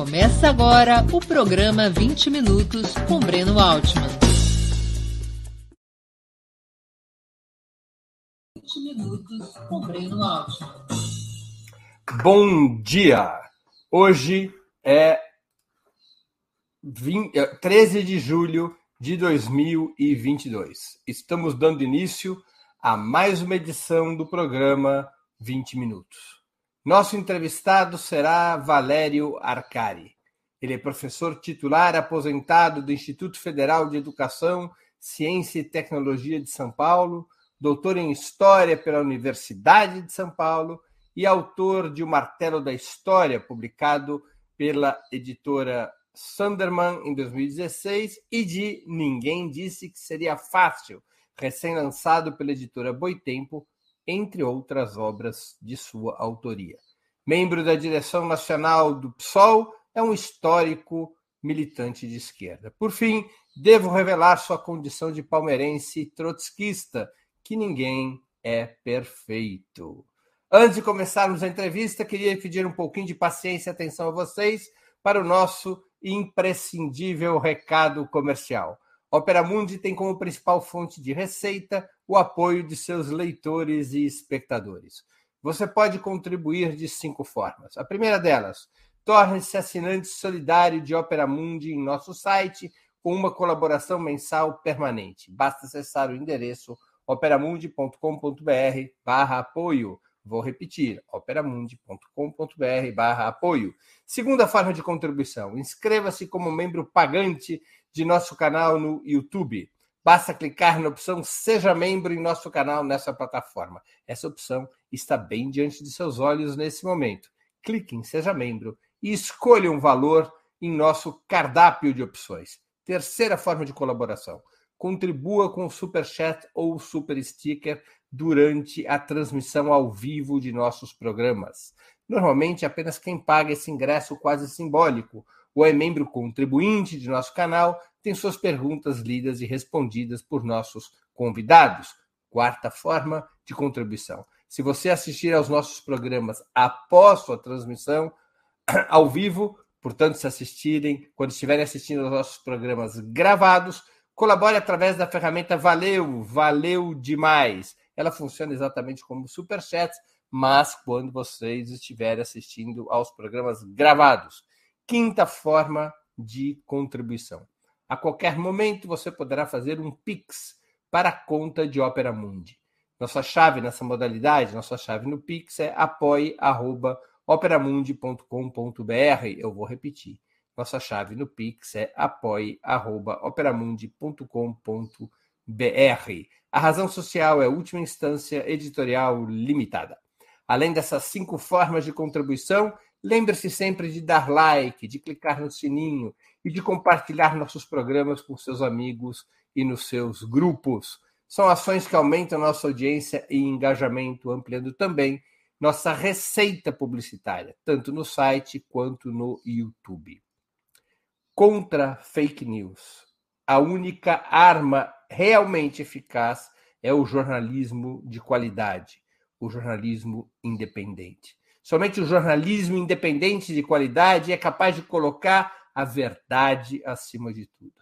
Começa agora o programa 20 Minutos com Breno Altman. 20 Minutos com Breno Altman. Bom dia! Hoje é 20, 13 é, de julho de 2022. Estamos dando início a mais uma edição do programa 20 Minutos. Nosso entrevistado será Valério Arcari. Ele é professor titular aposentado do Instituto Federal de Educação, Ciência e Tecnologia de São Paulo, doutor em História pela Universidade de São Paulo e autor de O Martelo da História, publicado pela editora Sunderman em 2016, e de Ninguém Disse que Seria Fácil, recém-lançado pela editora Boitempo, entre outras obras de sua autoria. Membro da direção nacional do PSOL, é um histórico militante de esquerda. Por fim, devo revelar sua condição de palmeirense trotskista, que ninguém é perfeito. Antes de começarmos a entrevista, queria pedir um pouquinho de paciência e atenção a vocês para o nosso imprescindível recado comercial. Opera Mundi tem como principal fonte de receita o apoio de seus leitores e espectadores. Você pode contribuir de cinco formas. A primeira delas, torne-se assinante solidário de Opera Mundi em nosso site com uma colaboração mensal permanente. Basta acessar o endereço operamundi.com.br barra apoio. Vou repetir, operamundi.com.br barra apoio. Segunda forma de contribuição, inscreva-se como membro pagante de nosso canal no YouTube. Basta clicar na opção Seja Membro em nosso canal nessa plataforma. Essa opção está bem diante de seus olhos nesse momento. Clique em Seja Membro e escolha um valor em nosso cardápio de opções. Terceira forma de colaboração. Contribua com o Super Chat ou Super Sticker durante a transmissão ao vivo de nossos programas. Normalmente, apenas quem paga esse ingresso quase simbólico ou é membro contribuinte de nosso canal, tem suas perguntas lidas e respondidas por nossos convidados. Quarta forma de contribuição. Se você assistir aos nossos programas após sua transmissão ao vivo, portanto, se assistirem, quando estiverem assistindo aos nossos programas gravados, colabore através da ferramenta Valeu, valeu demais. Ela funciona exatamente como Superchat, mas quando vocês estiverem assistindo aos programas gravados. Quinta forma de contribuição. A qualquer momento você poderá fazer um Pix para a conta de Opera Mundi. Nossa chave nessa modalidade, nossa chave no Pix é apoie.operamundi.com.br. Eu vou repetir. Nossa chave no Pix é apoie.operamundi.com.br. A razão social é última instância editorial limitada. Além dessas cinco formas de contribuição, Lembre-se sempre de dar like, de clicar no sininho e de compartilhar nossos programas com seus amigos e nos seus grupos. São ações que aumentam nossa audiência e engajamento, ampliando também nossa receita publicitária, tanto no site quanto no YouTube. Contra fake news. A única arma realmente eficaz é o jornalismo de qualidade, o jornalismo independente. Somente o jornalismo independente de qualidade é capaz de colocar a verdade acima de tudo.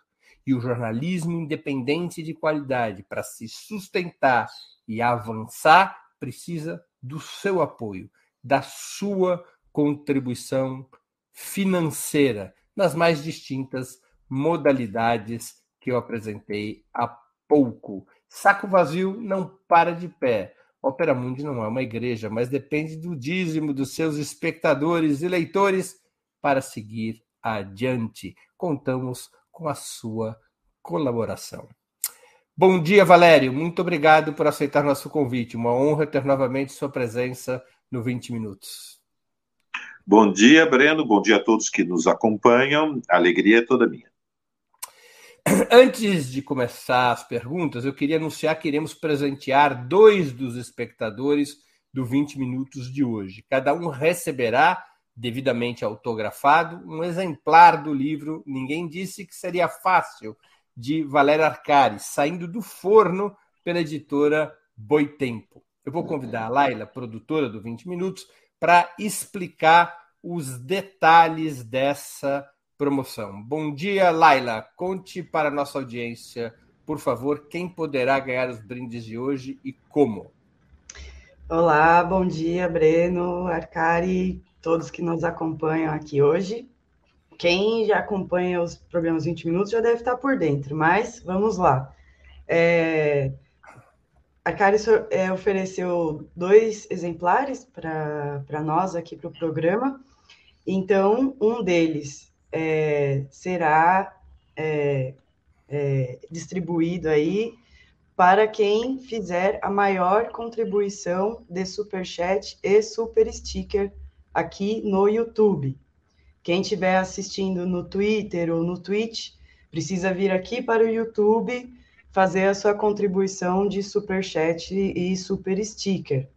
E o jornalismo independente de qualidade, para se sustentar e avançar, precisa do seu apoio, da sua contribuição financeira nas mais distintas modalidades que eu apresentei há pouco. Saco vazio não para de pé. Opera Mundi não é uma igreja, mas depende do dízimo dos seus espectadores e leitores para seguir adiante. Contamos com a sua colaboração. Bom dia, Valério. Muito obrigado por aceitar nosso convite. Uma honra ter novamente sua presença no 20 Minutos. Bom dia, Breno. Bom dia a todos que nos acompanham. A alegria é toda minha. Antes de começar as perguntas, eu queria anunciar que iremos presentear dois dos espectadores do 20 Minutos de hoje. Cada um receberá, devidamente autografado, um exemplar do livro Ninguém Disse que Seria Fácil, de Valéria Arcari, saindo do forno pela editora Boitempo. Eu vou convidar a Laila, produtora do 20 Minutos, para explicar os detalhes dessa promoção. Bom dia, Laila. Conte para a nossa audiência, por favor, quem poderá ganhar os brindes de hoje e como. Olá, bom dia, Breno, Arcari, todos que nos acompanham aqui hoje. Quem já acompanha os programas 20 minutos já deve estar por dentro, mas vamos lá. É, a é, ofereceu dois exemplares para nós aqui para o programa. Então, um deles é, será é, é, distribuído aí para quem fizer a maior contribuição de super chat e super sticker aqui no YouTube. Quem estiver assistindo no Twitter ou no Twitch, precisa vir aqui para o YouTube fazer a sua contribuição de super chat e super sticker.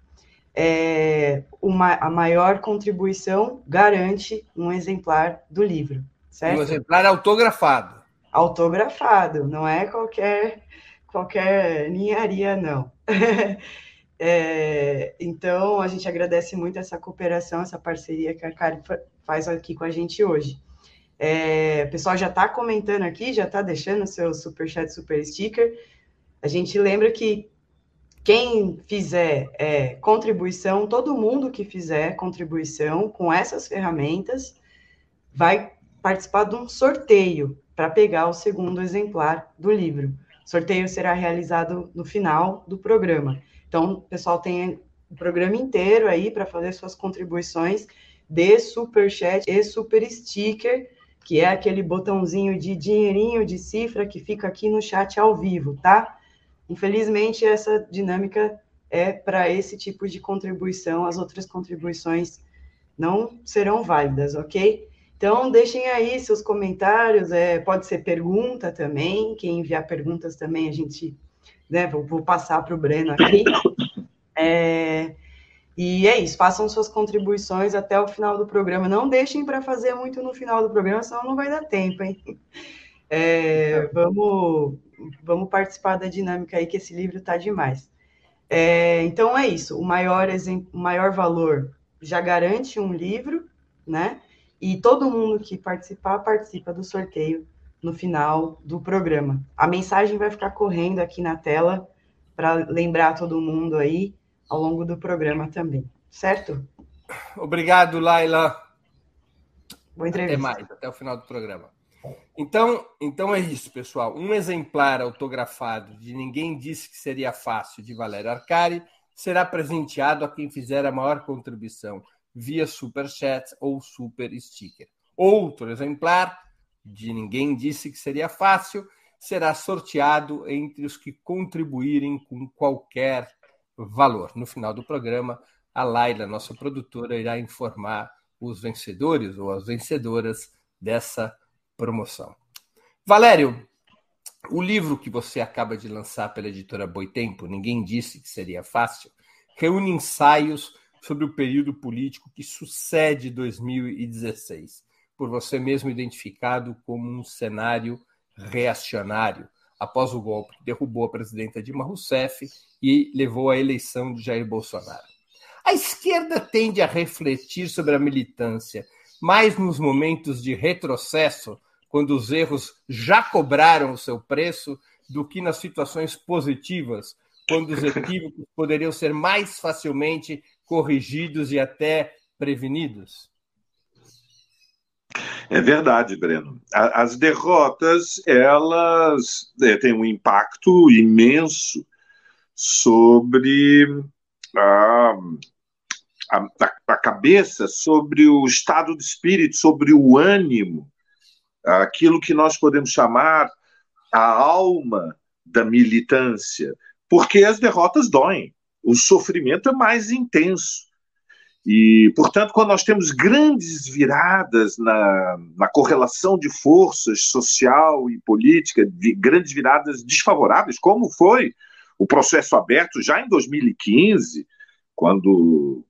É, uma, a maior contribuição garante um exemplar do livro, certo? Um exemplar autografado. Autografado, não é qualquer qualquer ninharia, não. é, então, a gente agradece muito essa cooperação, essa parceria que a Cari faz aqui com a gente hoje. É, o pessoal já está comentando aqui, já está deixando seu super chat, super sticker. A gente lembra que quem fizer é, contribuição, todo mundo que fizer contribuição com essas ferramentas vai participar de um sorteio para pegar o segundo exemplar do livro. O sorteio será realizado no final do programa. Então, o pessoal tem o programa inteiro aí para fazer suas contribuições de super chat e super sticker, que é aquele botãozinho de dinheirinho de cifra que fica aqui no chat ao vivo, tá? Infelizmente, essa dinâmica é para esse tipo de contribuição, as outras contribuições não serão válidas, ok? Então, deixem aí seus comentários, é, pode ser pergunta também, quem enviar perguntas também, a gente, né, vou, vou passar para o Breno aqui. É, e é isso, façam suas contribuições até o final do programa. Não deixem para fazer muito no final do programa, senão não vai dar tempo, hein? É, vamos, vamos participar da dinâmica aí, que esse livro está demais. É, então é isso, o maior, o maior valor já garante um livro, né? E todo mundo que participar, participa do sorteio no final do programa. A mensagem vai ficar correndo aqui na tela para lembrar todo mundo aí ao longo do programa também, certo? Obrigado, Laila. Boa entrevista. Até mais, até o final do programa. Então, então é isso, pessoal. Um exemplar autografado de Ninguém Disse Que Seria Fácil, de Valério Arcari, será presenteado a quem fizer a maior contribuição via super chat ou super sticker. Outro exemplar, de ninguém disse que seria fácil, será sorteado entre os que contribuírem com qualquer valor. No final do programa, a Laila, nossa produtora, irá informar os vencedores ou as vencedoras dessa promoção. Valério, o livro que você acaba de lançar pela editora Boitempo, Ninguém Disse que Seria Fácil, reúne ensaios sobre o período político que sucede 2016, por você mesmo identificado como um cenário reacionário, após o golpe que derrubou a presidenta Dilma Rousseff e levou à eleição de Jair Bolsonaro. A esquerda tende a refletir sobre a militância, mais nos momentos de retrocesso, quando os erros já cobraram o seu preço, do que nas situações positivas, quando os equívocos poderiam ser mais facilmente corrigidos e até prevenidos? É verdade, Breno. As derrotas elas é, têm um impacto imenso sobre a, a, a, cabeça, sobre o estado de espírito, sobre o ânimo, aquilo que nós podemos chamar a alma da militância, porque as derrotas doem o sofrimento é mais intenso. E, portanto, quando nós temos grandes viradas na, na correlação de forças social e política, de grandes viradas desfavoráveis, como foi o processo aberto já em 2015, quando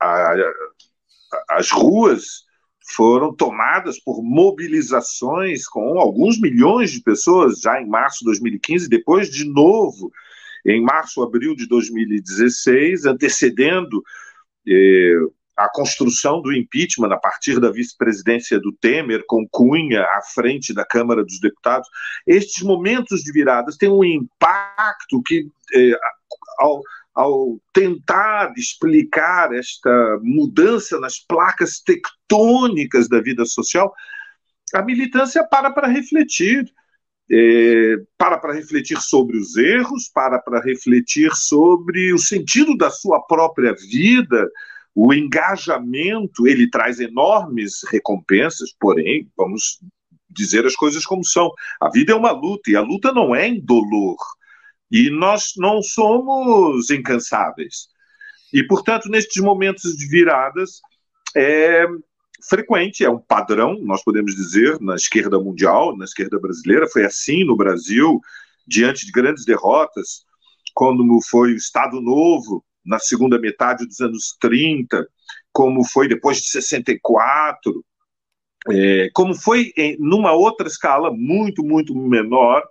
a, a, as ruas foram tomadas por mobilizações com alguns milhões de pessoas já em março de 2015, depois de novo em março, abril de 2016, antecedendo eh, a construção do impeachment a partir da vice-presidência do Temer, com Cunha à frente da Câmara dos Deputados. Estes momentos de viradas têm um impacto que, eh, ao, ao tentar explicar esta mudança nas placas tectônicas da vida social, a militância para para refletir. É, para para refletir sobre os erros, para para refletir sobre o sentido da sua própria vida, o engajamento, ele traz enormes recompensas, porém, vamos dizer as coisas como são. A vida é uma luta e a luta não é indolor. E nós não somos incansáveis. E, portanto, nestes momentos de viradas, é frequente, é um padrão, nós podemos dizer, na esquerda mundial, na esquerda brasileira. Foi assim no Brasil, diante de grandes derrotas, quando foi o Estado Novo, na segunda metade dos anos 30, como foi depois de 64, é, como foi em, numa outra escala muito, muito menor,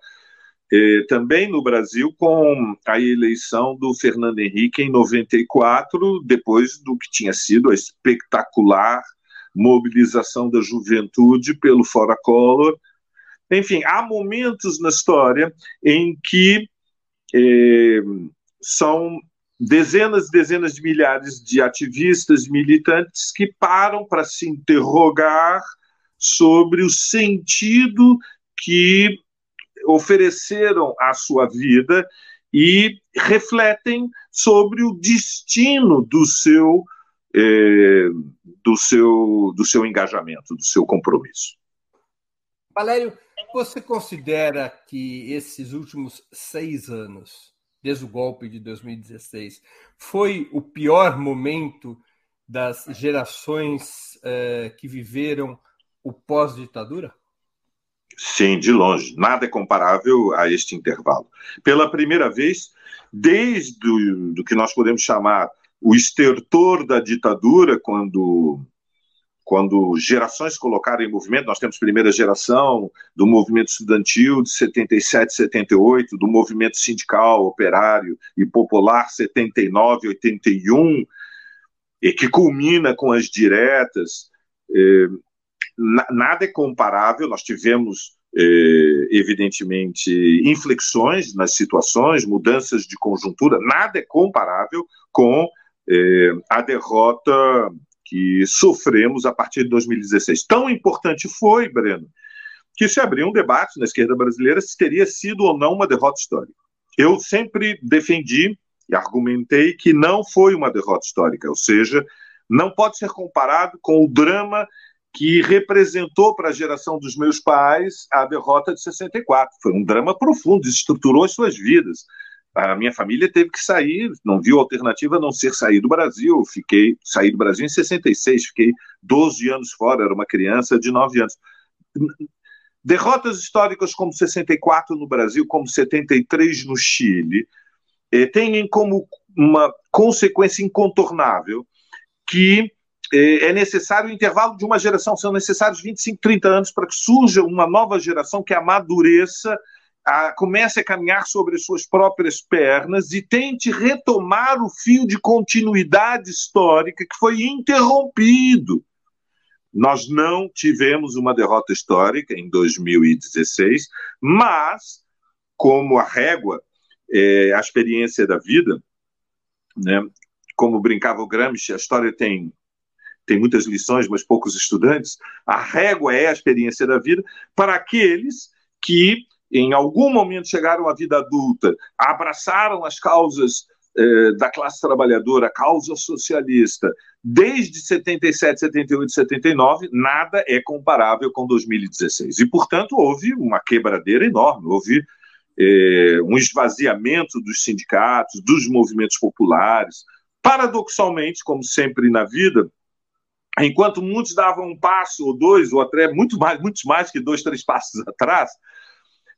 é, também no Brasil, com a eleição do Fernando Henrique em 94, depois do que tinha sido a espetacular mobilização da juventude pelo Fora Collor. Enfim, há momentos na história em que é, são dezenas e dezenas de milhares de ativistas, militantes que param para se interrogar sobre o sentido que ofereceram à sua vida e refletem sobre o destino do seu, eh, do seu, do seu engajamento, do seu compromisso. Valério, você considera que esses últimos seis anos desde o golpe de 2016, foi o pior momento das gerações eh, que viveram o pós-ditadura? Sim, de longe. Nada é comparável a este intervalo. Pela primeira vez, desde o, do que nós podemos chamar o estertor da ditadura, quando quando gerações colocaram em movimento, nós temos primeira geração do movimento estudantil de 77, 78, do movimento sindical, operário e popular 79, 81, e que culmina com as diretas. Nada é comparável, nós tivemos, é, evidentemente, inflexões nas situações, mudanças de conjuntura, nada é comparável com é, a derrota que sofremos a partir de 2016. Tão importante foi, Breno, que se abriu um debate na esquerda brasileira se teria sido ou não uma derrota histórica. Eu sempre defendi e argumentei que não foi uma derrota histórica, ou seja, não pode ser comparado com o drama que representou para a geração dos meus pais a derrota de 64. Foi um drama profundo, estruturou as suas vidas a minha família teve que sair, não viu alternativa a não ser sair do Brasil. Fiquei, saí do Brasil em 66, fiquei 12 anos fora, era uma criança de 9 anos. Derrotas históricas como 64 no Brasil, como 73 no Chile, eh, têm como uma consequência incontornável que é necessário o intervalo de uma geração, são necessários 25, 30 anos para que surja uma nova geração que amadureça a, comece a caminhar sobre suas próprias pernas e tente retomar o fio de continuidade histórica que foi interrompido. Nós não tivemos uma derrota histórica em 2016, mas, como a régua, é, a experiência da vida, né, como brincava o Gramsci, a história tem tem muitas lições, mas poucos estudantes. A régua é a experiência da vida para aqueles que em algum momento chegaram à vida adulta, abraçaram as causas eh, da classe trabalhadora, a causa socialista, desde 77, 78, 79, nada é comparável com 2016. E, portanto, houve uma quebradeira enorme, houve eh, um esvaziamento dos sindicatos, dos movimentos populares. Paradoxalmente, como sempre na vida, enquanto muitos davam um passo ou dois, ou até muito mais, muitos mais que dois, três passos atrás,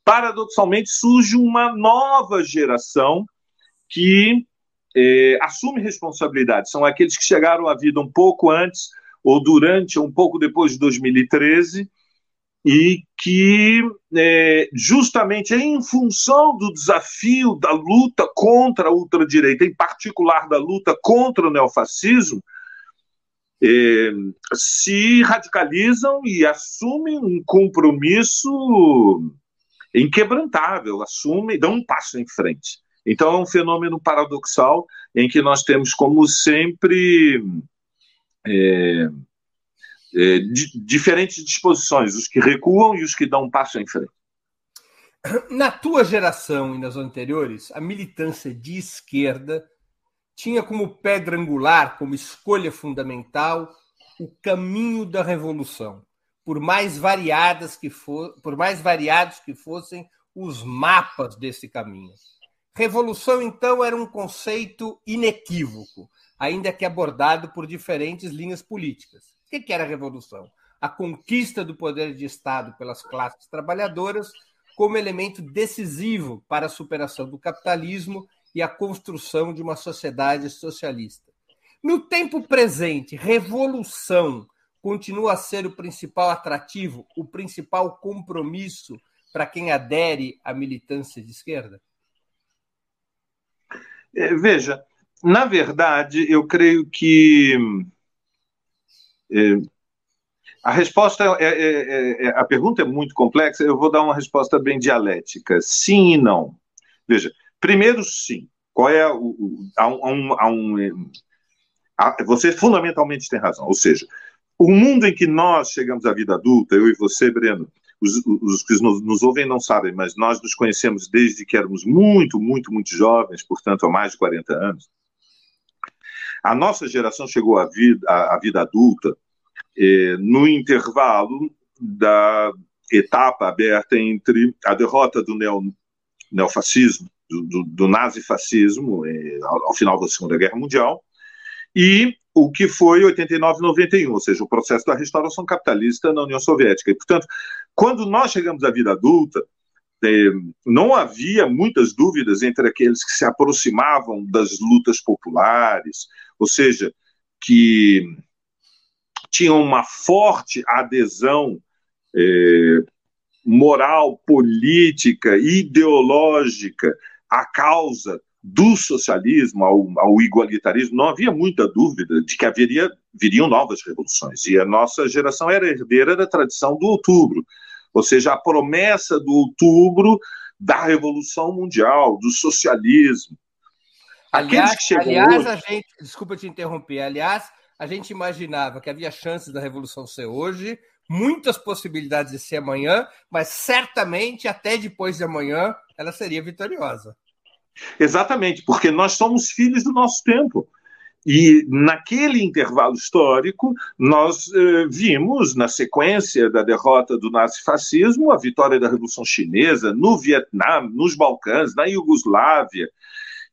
paradoxalmente surge uma nova geração que é, assume responsabilidade. São aqueles que chegaram à vida um pouco antes ou durante ou um pouco depois de 2013 e que é, justamente em função do desafio da luta contra a ultradireita, em particular da luta contra o neofascismo, eh, se radicalizam e assumem um compromisso inquebrantável, assumem, dão um passo em frente. Então é um fenômeno paradoxal em que nós temos, como sempre, é, é, di, diferentes disposições, os que recuam e os que dão um passo em frente. Na tua geração e nas anteriores, a militância de esquerda tinha como pedra angular, como escolha fundamental, o caminho da revolução, por mais variadas que for, por mais variados que fossem os mapas desse caminho. Revolução, então, era um conceito inequívoco, ainda que abordado por diferentes linhas políticas. O que era a revolução? A conquista do poder de Estado pelas classes trabalhadoras como elemento decisivo para a superação do capitalismo e a construção de uma sociedade socialista. No tempo presente, revolução continua a ser o principal atrativo, o principal compromisso para quem adere à militância de esquerda? É, veja, na verdade, eu creio que é, a resposta é, é, é, é, a pergunta é muito complexa. Eu vou dar uma resposta bem dialética, sim e não. Veja, Primeiro, sim. Qual é o. há um, há um, há, você fundamentalmente tem razão. Ou seja, o mundo em que nós chegamos à vida adulta, eu e você, Breno, os, os que nos, nos, ouvem não sabem, mas nós nos conhecemos desde que éramos muito, muito, muito jovens, portanto, há mais de 40 anos. A nossa geração chegou à vida, à, à vida adulta eh, no intervalo da etapa aberta entre a derrota do neo, neofascismo do, do, do nazifascismo eh, ao, ao, final da Segunda Guerra Mundial, e o que foi 89 91, ou seja, o processo da restauração capitalista na União Soviética. E, portanto, quando nós chegamos à vida adulta, eh, não havia muitas dúvidas entre aqueles que se aproximavam das lutas populares, ou seja, que tinham uma forte adesão eh, moral, política, ideológica a causa do socialismo ao, ao, igualitarismo, não havia muita dúvida de que haveria, viriam novas revoluções. E a nossa geração era herdeira da tradição do outubro, ou seja, a promessa do outubro da Revolução Mundial, do socialismo. Aliás, aliás hoje... a gente, desculpa te interromper, aliás, a gente imaginava que havia chances da Revolução ser hoje, muitas possibilidades de ser amanhã, mas certamente até depois de amanhã ela seria vitoriosa. Exatamente, porque nós somos filhos do nosso tempo. E naquele intervalo histórico, nós eh, vimos, na sequência da derrota do nazifascismo, a vitória da Revolução Chinesa no Vietnã, nos Balcãs, na Iugoslávia,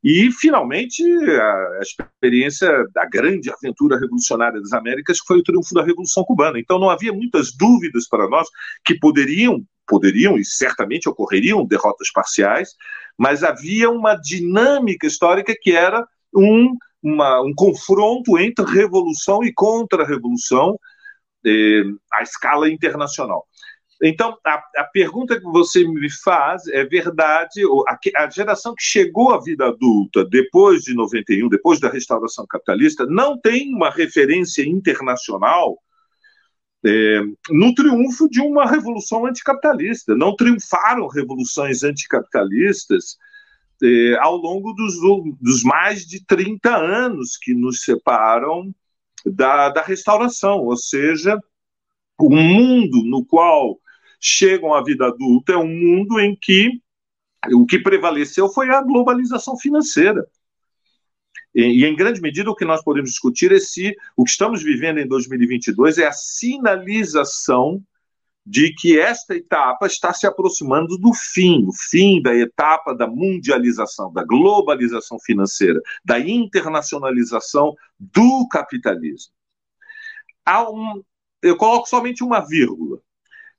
e, finalmente, a experiência da grande aventura revolucionária das Américas, que foi o triunfo da Revolução Cubana. Então, não havia muitas dúvidas para nós que poderiam, poderiam e certamente ocorreriam derrotas parciais, mas havia uma dinâmica histórica que era um, uma, um confronto entre revolução e contra-revolução eh, à escala internacional. Então, a, a, pergunta que você me faz é verdade. A, a, geração que chegou à vida adulta depois de 91, depois da restauração capitalista, não tem uma referência internacional é, no triunfo de uma revolução anticapitalista. Não triunfaram revoluções anticapitalistas é, ao longo dos, dos, mais de 30 anos que nos separam da, da restauração, ou seja, o mundo no qual chegam à vida adulta é um mundo em que o que prevaleceu foi a globalização financeira. E, em grande medida, o que nós podemos discutir é se o que estamos vivendo em 2022 é a sinalização de que esta etapa está se aproximando do fim, o fim da etapa da mundialização, da globalização financeira, da internacionalização do capitalismo. Um, eu coloco somente uma vírgula.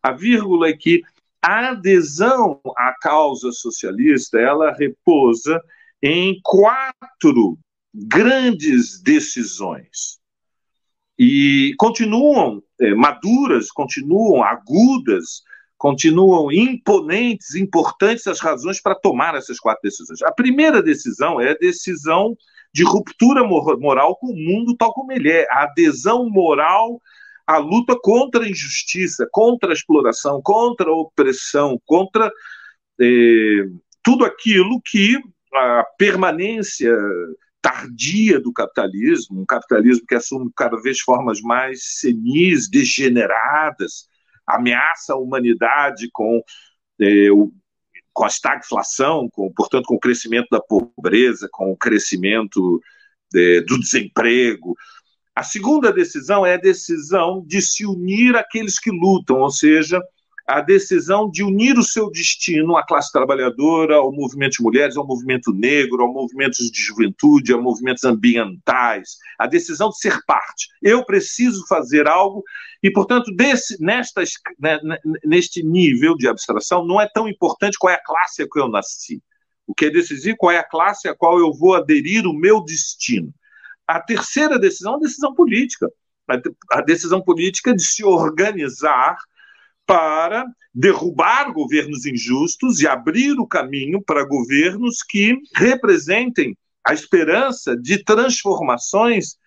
A vírgula é que a adesão à causa socialista ela repousa em quatro grandes decisões e continuam é, maduras, continuam agudas, continuam imponentes, importantes as razões para tomar essas quatro decisões. A primeira decisão é a decisão de ruptura moral com o mundo tal como ele é, a adesão moral à luta contra a injustiça, contra a exploração, contra a opressão, contra eh, tudo aquilo que a permanência tardia do capitalismo, um capitalismo que assume cada vez formas mais senis, degeneradas, ameaça a humanidade com eh, o, com a estagflação, com, portanto, com o crescimento da pobreza, com o crescimento de, do desemprego. A segunda decisão é a decisão de se unir aqueles que lutam, ou seja, a decisão de unir o seu destino à classe trabalhadora, ao movimento de mulheres, ao movimento negro, ao movimento de juventude, a movimentos ambientais, a decisão de ser parte. Eu preciso fazer algo e, portanto, desse, né, né, neste nível de abstração, não é tão importante qual é a classe a que eu nasci. O que é decisivo qual é a classe a qual eu vou aderir o meu destino. A terceira decisão é a decisão política. A decisão política de se organizar para derrubar governos injustos e abrir o caminho para governos que representem a esperança de transformações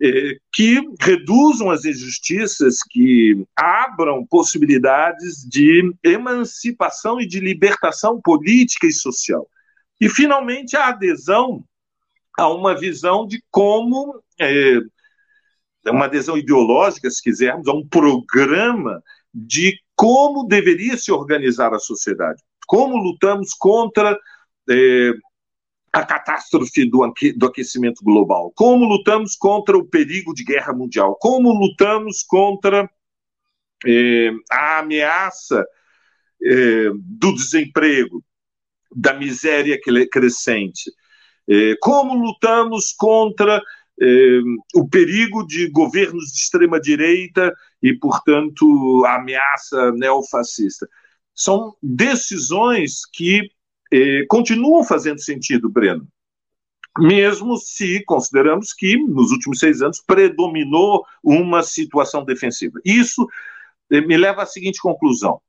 eh, que reduzam as injustiças, que abram possibilidades de emancipação e de libertação política e social. E, finalmente, a adesão a uma visão de como, é, uma adesão ideológica, se quisermos, a um programa de como deveria se organizar a sociedade, como lutamos contra é, a catástrofe do, do aquecimento global, como lutamos contra o perigo de guerra mundial, como lutamos contra é, a ameaça é, do desemprego, da miséria crescente, como lutamos contra o perigo de governos de extrema-direita e, portanto, a ameaça neofascista. São decisões que eh, continuam fazendo sentido, Breno, mesmo se consideramos que, nos últimos seis anos, predominou uma situação defensiva. Isso eh, me leva à seguinte conclusão,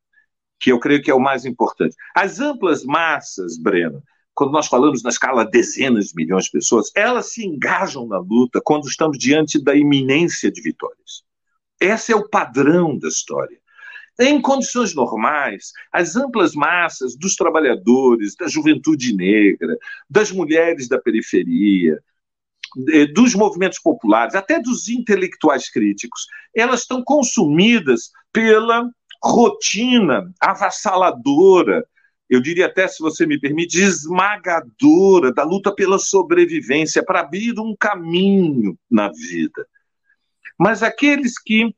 que eu creio que é o mais importante. As amplas massas, Breno, quando nós falamos na escala dezenas de milhões de pessoas, elas se engajam na luta quando estamos diante da iminência de vitórias. Esse é o padrão da história. Em condições normais, as amplas massas dos trabalhadores, da juventude negra, das mulheres da periferia, dos movimentos populares, até dos intelectuais críticos, elas estão consumidas pela rotina avassaladora eu diria até, se você me permite, esmagadora da luta pela sobrevivência, para abrir um caminho na vida. Mas aqueles que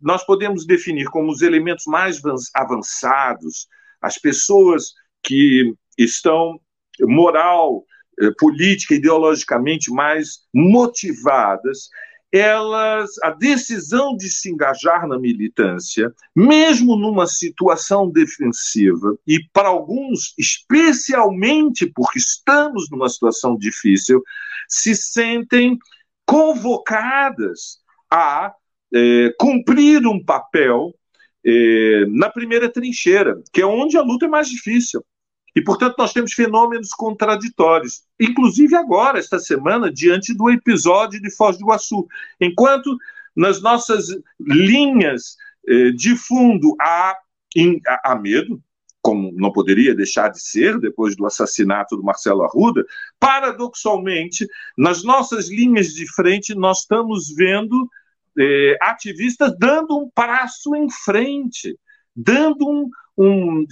nós podemos definir como os elementos mais avançados, as pessoas que estão moral, eh, política, ideologicamente mais motivadas, elas, a decisão de se engajar na militância, mesmo numa situação defensiva, e para alguns, especialmente porque estamos numa situação difícil, se sentem convocadas a é, cumprir um papel é, na primeira trincheira, que é onde a luta é mais difícil. E, portanto, nós temos fenômenos contraditórios, inclusive agora, esta semana, diante do episódio de Foz do Iguaçu. Enquanto nas nossas linhas eh, de fundo há, há, há medo, como não poderia deixar de ser depois do assassinato do Marcelo Arruda, paradoxalmente, nas nossas linhas de frente, nós estamos vendo eh, ativistas dando um passo em frente, dando um, um,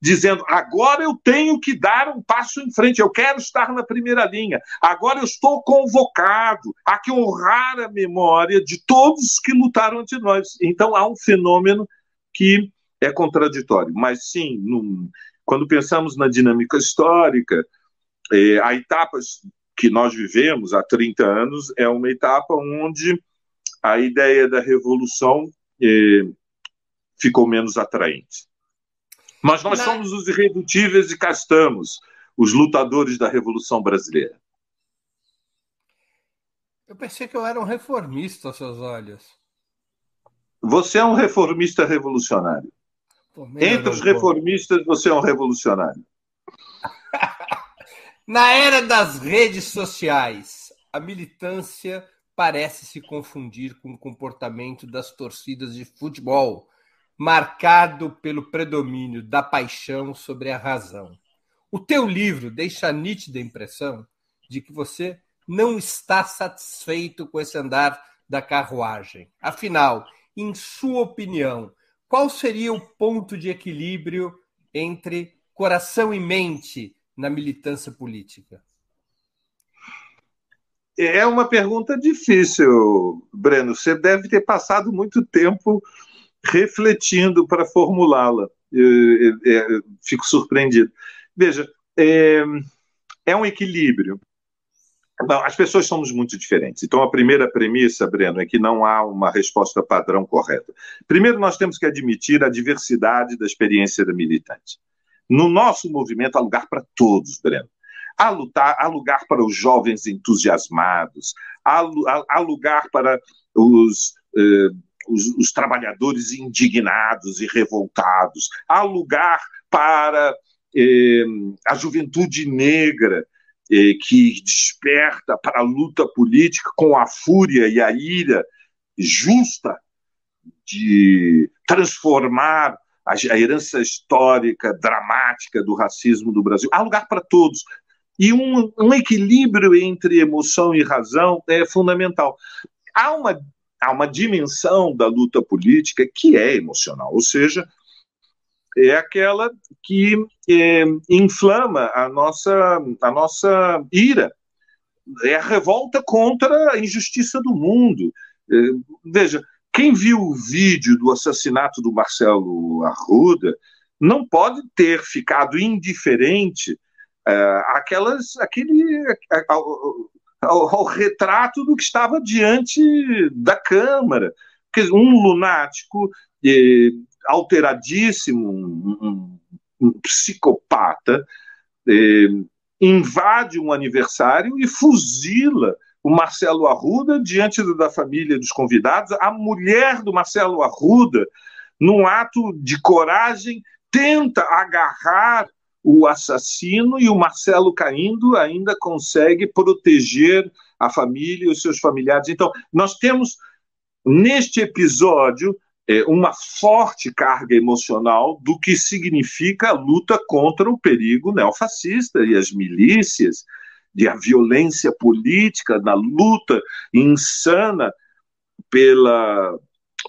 dizendo agora eu tenho que dar um passo em frente, eu quero estar na primeira linha, agora eu estou convocado a que honrar a memória de todos que lutaram ante nós. Então há um fenômeno que é contraditório, mas sim, num, quando pensamos na dinâmica histórica, é, a etapa que nós vivemos há 30 anos é uma etapa onde a ideia da revolução é, ficou menos atraente. Mas nós Mas... somos os irredutíveis e cá estamos, os lutadores da Revolução Brasileira. Eu pensei que eu era um reformista aos seus olhos. Você é um reformista revolucionário. Pô, Entre os reformistas, você é um revolucionário. Na era das redes sociais, a militância parece se confundir com o comportamento das torcidas de futebol, marcado pelo predomínio da paixão sobre a razão. O teu livro deixa a nítida impressão de que você não está satisfeito com esse andar da carruagem. Afinal, em sua opinião, qual seria o ponto de equilíbrio entre coração e mente na militância política? É uma pergunta difícil, Breno. Você deve ter passado muito tempo refletindo para formulá-la. Fico surpreendido. Veja, é, é um equilíbrio. As pessoas somos muito diferentes. Então, a primeira premissa, Breno, é que não há uma resposta padrão correta. Primeiro, nós temos que admitir a diversidade da experiência da militante. No nosso movimento, há lugar para todos, Breno. Há, lutar, há lugar para os jovens entusiasmados, há, há, há lugar para os, eh, os, os trabalhadores indignados e revoltados, há lugar para eh, a juventude negra eh, que desperta para a luta política com a fúria e a ira justa de transformar a, herança histórica, dramática do racismo do Brasil. Há lugar para todos. E um, um equilíbrio entre emoção e razão é fundamental. Há uma, há uma dimensão da luta política que é emocional, ou seja, é aquela que é, inflama a nossa, a nossa ira. É a revolta contra a injustiça do mundo. É, veja, quem viu o vídeo do assassinato do Marcelo Arruda não pode ter ficado indiferente uh, àquelas, aquele, ao, ao, ao, retrato do que estava diante da Câmara. Porque um lunático eh, alteradíssimo, um, um, um psicopata, eh, invade um aniversário e fuzila o Marcelo Arruda diante da família dos convidados, a mulher do Marcelo Arruda, num ato de coragem, tenta agarrar o assassino e o Marcelo caindo ainda consegue proteger a família e os seus familiares. Então, nós temos neste episódio é, uma forte carga emocional do que significa a luta contra o perigo neofascista e as milícias de a violência política, na luta insana pela,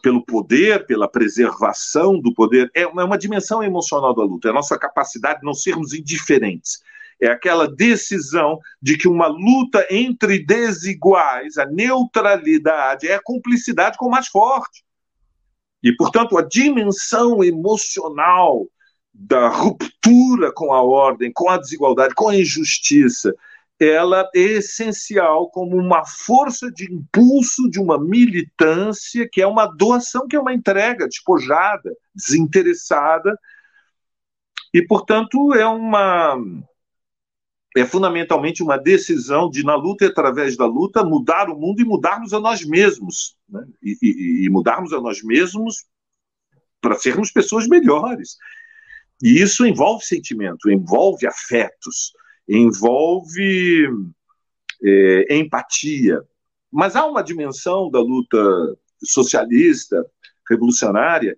pelo poder, pela preservação do poder, é uma, é uma dimensão emocional da luta, é a nossa capacidade de não sermos indiferentes. É aquela decisão de que uma luta entre desiguais, a neutralidade, é a cumplicidade com o mais forte. E, portanto, a dimensão emocional da ruptura com a ordem, com a desigualdade, com a injustiça, ela é essencial como uma força de impulso de uma militância que é uma doação, que é uma entrega despojada, desinteressada, e, portanto, é uma é fundamentalmente uma decisão de, na luta e através da luta, mudar o mundo e mudarmos a nós mesmos. Né? E, e, e mudarmos a nós mesmos para sermos pessoas melhores. E isso envolve sentimento, envolve afetos, envolve é, empatia. Mas há uma dimensão da luta socialista, revolucionária,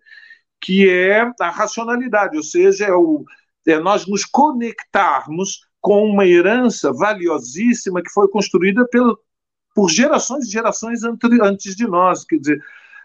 que é a racionalidade, ou seja, é, o, é nós nos conectarmos com uma herança valiosíssima que foi construída pelo, por gerações e gerações antes de nós. Quer dizer,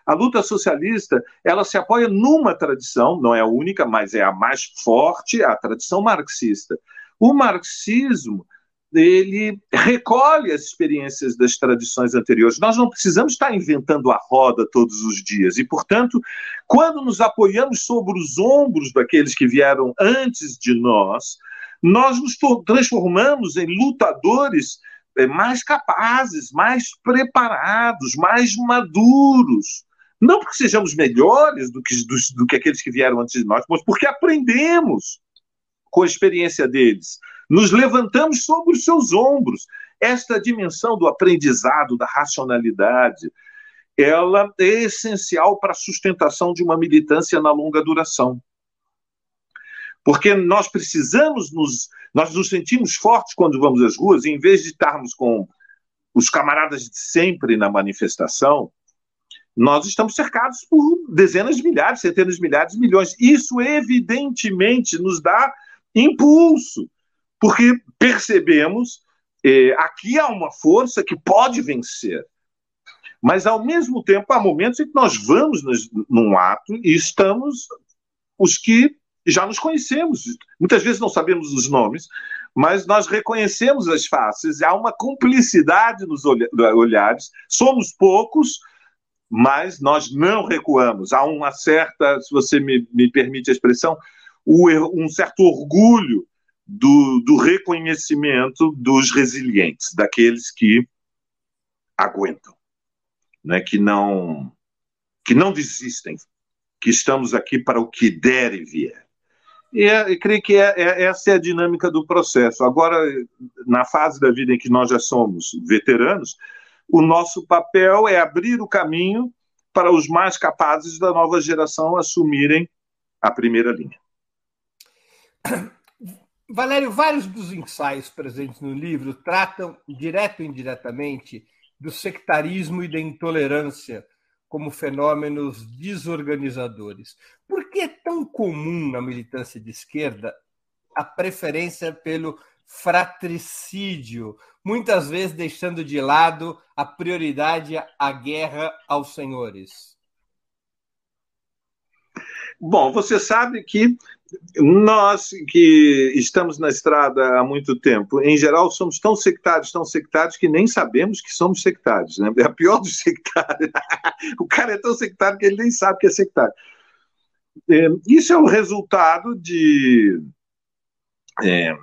a luta socialista ela se apoia numa tradição, não é a única, mas é a mais forte, a tradição marxista. O marxismo ele recolhe as experiências das tradições anteriores. Nós não precisamos estar inventando a roda todos os dias. E, portanto, quando nos apoiamos sobre os ombros daqueles que vieram antes de nós, nós nos transformamos em lutadores eh, mais capazes, mais preparados, mais maduros. Não porque sejamos melhores do que, do, do que aqueles que vieram antes de nós, mas porque aprendemos com a experiência deles. Nos levantamos sobre os seus ombros. Esta dimensão do aprendizado, da racionalidade, ela é essencial para a sustentação de uma militância na longa duração. Porque nós precisamos nos. Nós nos sentimos fortes quando vamos às ruas, e em vez de estarmos com os camaradas de sempre na manifestação, nós estamos cercados por dezenas de milhares, centenas de milhares milhões. Isso, evidentemente, nos dá impulso, porque percebemos eh, aqui há uma força que pode vencer. Mas, ao mesmo tempo, há momentos em que nós vamos nos, num ato e estamos os que já nos conhecemos. Muitas vezes não sabemos os nomes, mas nós reconhecemos as faces, há uma cumplicidade nos olhares. Somos poucos, mas nós não recuamos. Há uma certa, se você me, me permite a expressão, um certo orgulho do, do reconhecimento dos resilientes, daqueles que aguentam né, que não que não desistem, que estamos aqui para o que der e vier. E é, creio que é, é, essa é a dinâmica do processo. Agora, na fase da vida em que nós já somos veteranos, o nosso papel é abrir o caminho para os mais capazes da nova geração assumirem a primeira linha. Valério, vários dos ensaios presentes no livro tratam, direto ou indiretamente, do sectarismo e da intolerância como fenômenos desorganizadores. Por que é tão comum na militância de esquerda a preferência pelo fratricídio, muitas vezes deixando de lado a prioridade à guerra aos senhores? Bom, você sabe que nós que estamos na estrada há muito tempo, em geral, somos tão sectários, tão sectários que nem sabemos que somos sectários. Né? É a pior dos sectários. o cara é tão sectário que ele nem sabe que é sectário. É, isso é o resultado de é,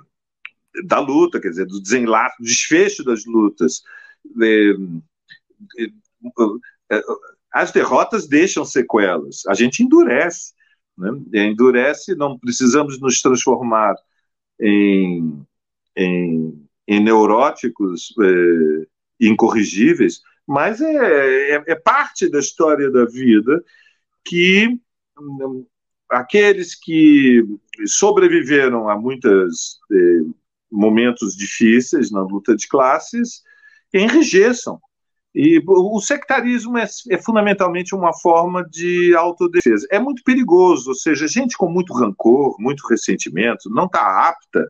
da luta, quer dizer, do desenlace, do desfecho das lutas. É, é, é, as derrotas deixam sequelas. A gente endurece né? endurece, não precisamos nos transformar em, em, em neuróticos é, incorrigíveis, mas é, é, é, parte da história da vida que hum, aqueles que sobreviveram a muitos é, momentos difíceis na luta de classes enrijeçam e o sectarismo é, é, fundamentalmente uma forma de autodefesa. É muito perigoso, ou seja, gente com muito rancor, muito ressentimento, não está apta,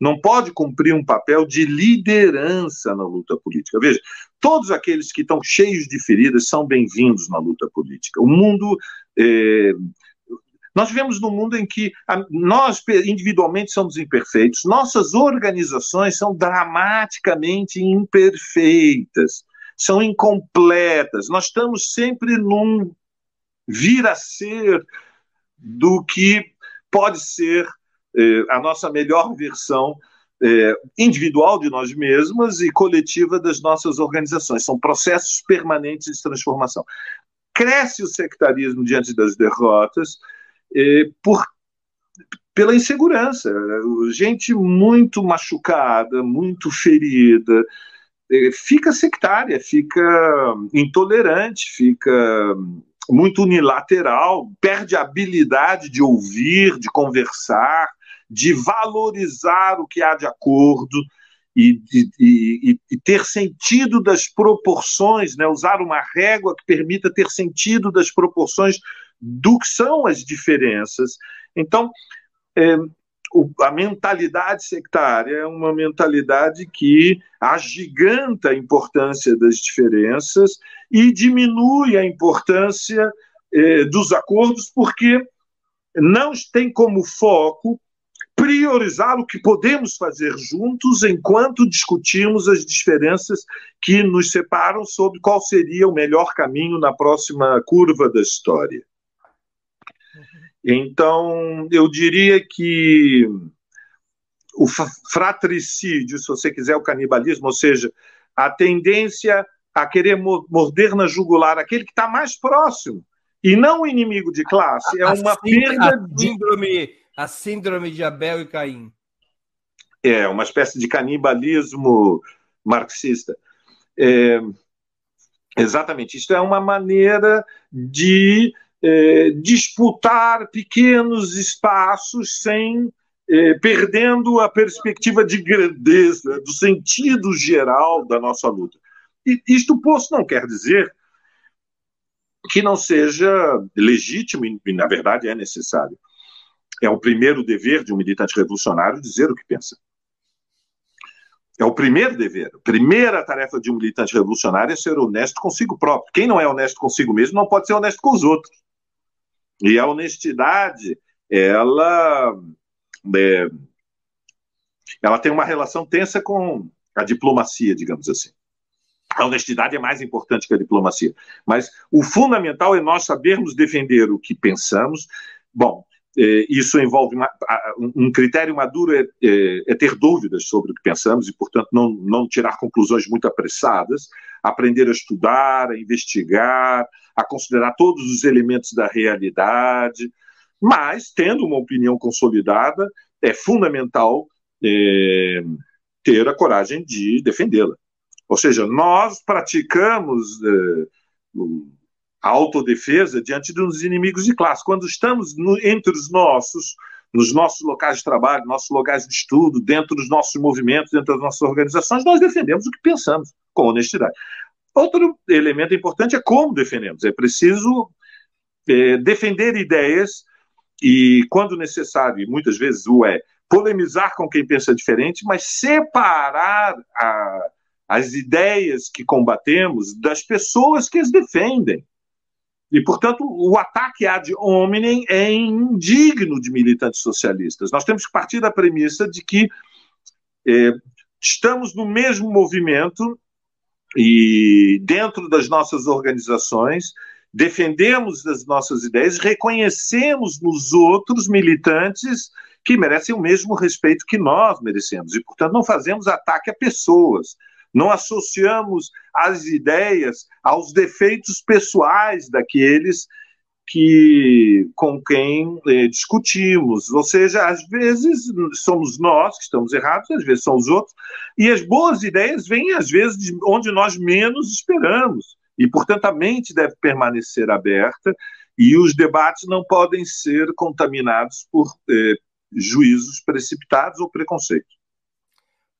não pode cumprir um papel de liderança na luta política. Veja, todos aqueles que estão cheios de feridas são bem-vindos na luta política. O mundo. É, nós vivemos num mundo em que nós individualmente somos imperfeitos, nossas organizações são dramaticamente imperfeitas são incompletas. Nós estamos sempre num vir a ser do que pode ser eh, a nossa melhor versão eh, individual de nós mesmas e coletiva das nossas organizações. São processos permanentes de transformação. Cresce o sectarismo diante das derrotas eh, por pela insegurança. Gente muito machucada, muito ferida, fica sectária, fica intolerante, fica muito unilateral, perde a habilidade de ouvir, de conversar, de valorizar o que há de acordo e, e, e, ter sentido das proporções, né? usar uma régua que permita ter sentido das proporções do que são as diferenças. Então, é, a mentalidade sectária é uma mentalidade que agiganta a importância das diferenças e diminui a importância eh, dos acordos, porque não tem como foco priorizar o que podemos fazer juntos enquanto discutimos as diferenças que nos separam sobre qual seria o melhor caminho na próxima curva da história. Então, eu diria que o fratricídio, se você quiser, o canibalismo, ou seja, a tendência a querer morder na jugular aquele que está mais próximo, e não o inimigo de classe, é uma perda de... Síndrome, a síndrome de Abel e Caim. É, uma espécie de canibalismo marxista. É, exatamente, isto é uma maneira de é, disputar pequenos espaços sem é, perdendo a perspectiva de grandeza, do sentido geral da nossa luta. E isto posto não quer dizer que não seja legítimo, e na verdade é necessário. É o primeiro dever de um militante revolucionário dizer o que pensa. É o primeiro dever. A primeira tarefa de um militante revolucionário é ser honesto consigo próprio. Quem não é honesto consigo mesmo não pode ser honesto com os outros. E a honestidade, ela, é, ela tem uma relação tensa com a diplomacia, digamos assim. A honestidade é mais importante que a diplomacia. Mas o fundamental é nós sabermos defender o que pensamos. Bom, isso envolve uma, um critério maduro é, é, é, ter dúvidas sobre o que pensamos e, portanto, não, não tirar conclusões muito apressadas, aprender a estudar, a investigar, a considerar todos os elementos da realidade, mas, tendo uma opinião consolidada, é fundamental é, ter a coragem de defendê-la. Ou seja, nós praticamos é, a autodefesa diante dos inimigos de classe. Quando estamos no, entre os nossos, nos nossos locais de trabalho, nossos locais de estudo, dentro dos nossos movimentos, dentro das nossas organizações, nós defendemos o que pensamos, com honestidade. Outro elemento importante é como defendemos. É preciso é, defender ideias e, quando necessário, e muitas vezes o é, polemizar com quem pensa diferente, mas separar a, as ideias que combatemos das pessoas que as defendem. E, portanto, o ataque ad hominem é indigno de militantes socialistas. Nós temos que partir da premissa de que é, estamos no mesmo movimento e, dentro das nossas organizações, defendemos as nossas ideias, reconhecemos nos outros militantes que merecem o mesmo respeito que nós merecemos. E, portanto, não fazemos ataque a pessoas não associamos as ideias aos defeitos pessoais daqueles que com quem eh, discutimos. Ou seja, às vezes somos nós que estamos errados, às vezes são os outros, e as boas ideias vêm às vezes de onde nós menos esperamos. E, portanto, a mente deve permanecer aberta e os debates não podem ser contaminados por eh, juízos precipitados ou preconceitos.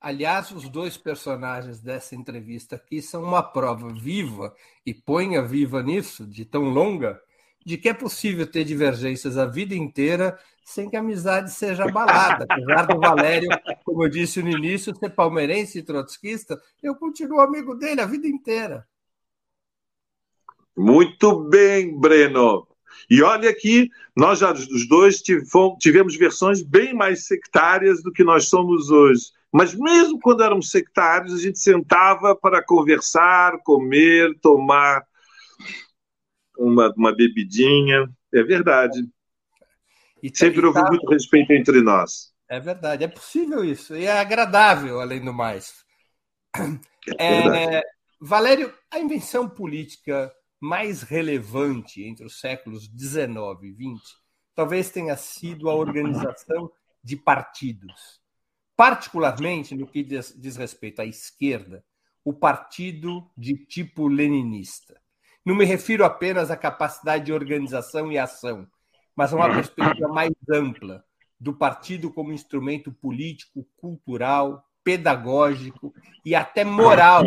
Aliás, os dois personagens dessa entrevista aqui são uma prova viva, e ponha viva nisso, de tão longa, de que é possível ter divergências a vida inteira sem que a amizade seja abalada. Apesar do Valério, como eu disse no início, ser palmeirense e trotskista, eu continuo amigo dele a vida inteira. Muito bem, Breno. E olha que nós já os dois tivemos versões bem mais sectárias do que nós somos hoje. Mas mesmo quando éramos sectários, a gente sentava para conversar, comer, tomar uma, uma bebidinha. É verdade. E Sempre houve tá... muito respeito entre nós. É verdade, é possível isso. E é agradável, além do mais. É, é, Valério, a invenção política mais relevante entre os séculos XIX e XX talvez tenha sido a organização de partidos particularmente no que diz, diz respeito à esquerda, o partido de tipo leninista. Não me refiro apenas à capacidade de organização e ação, mas a uma perspectiva mais ampla do partido como instrumento político, cultural, pedagógico e até moral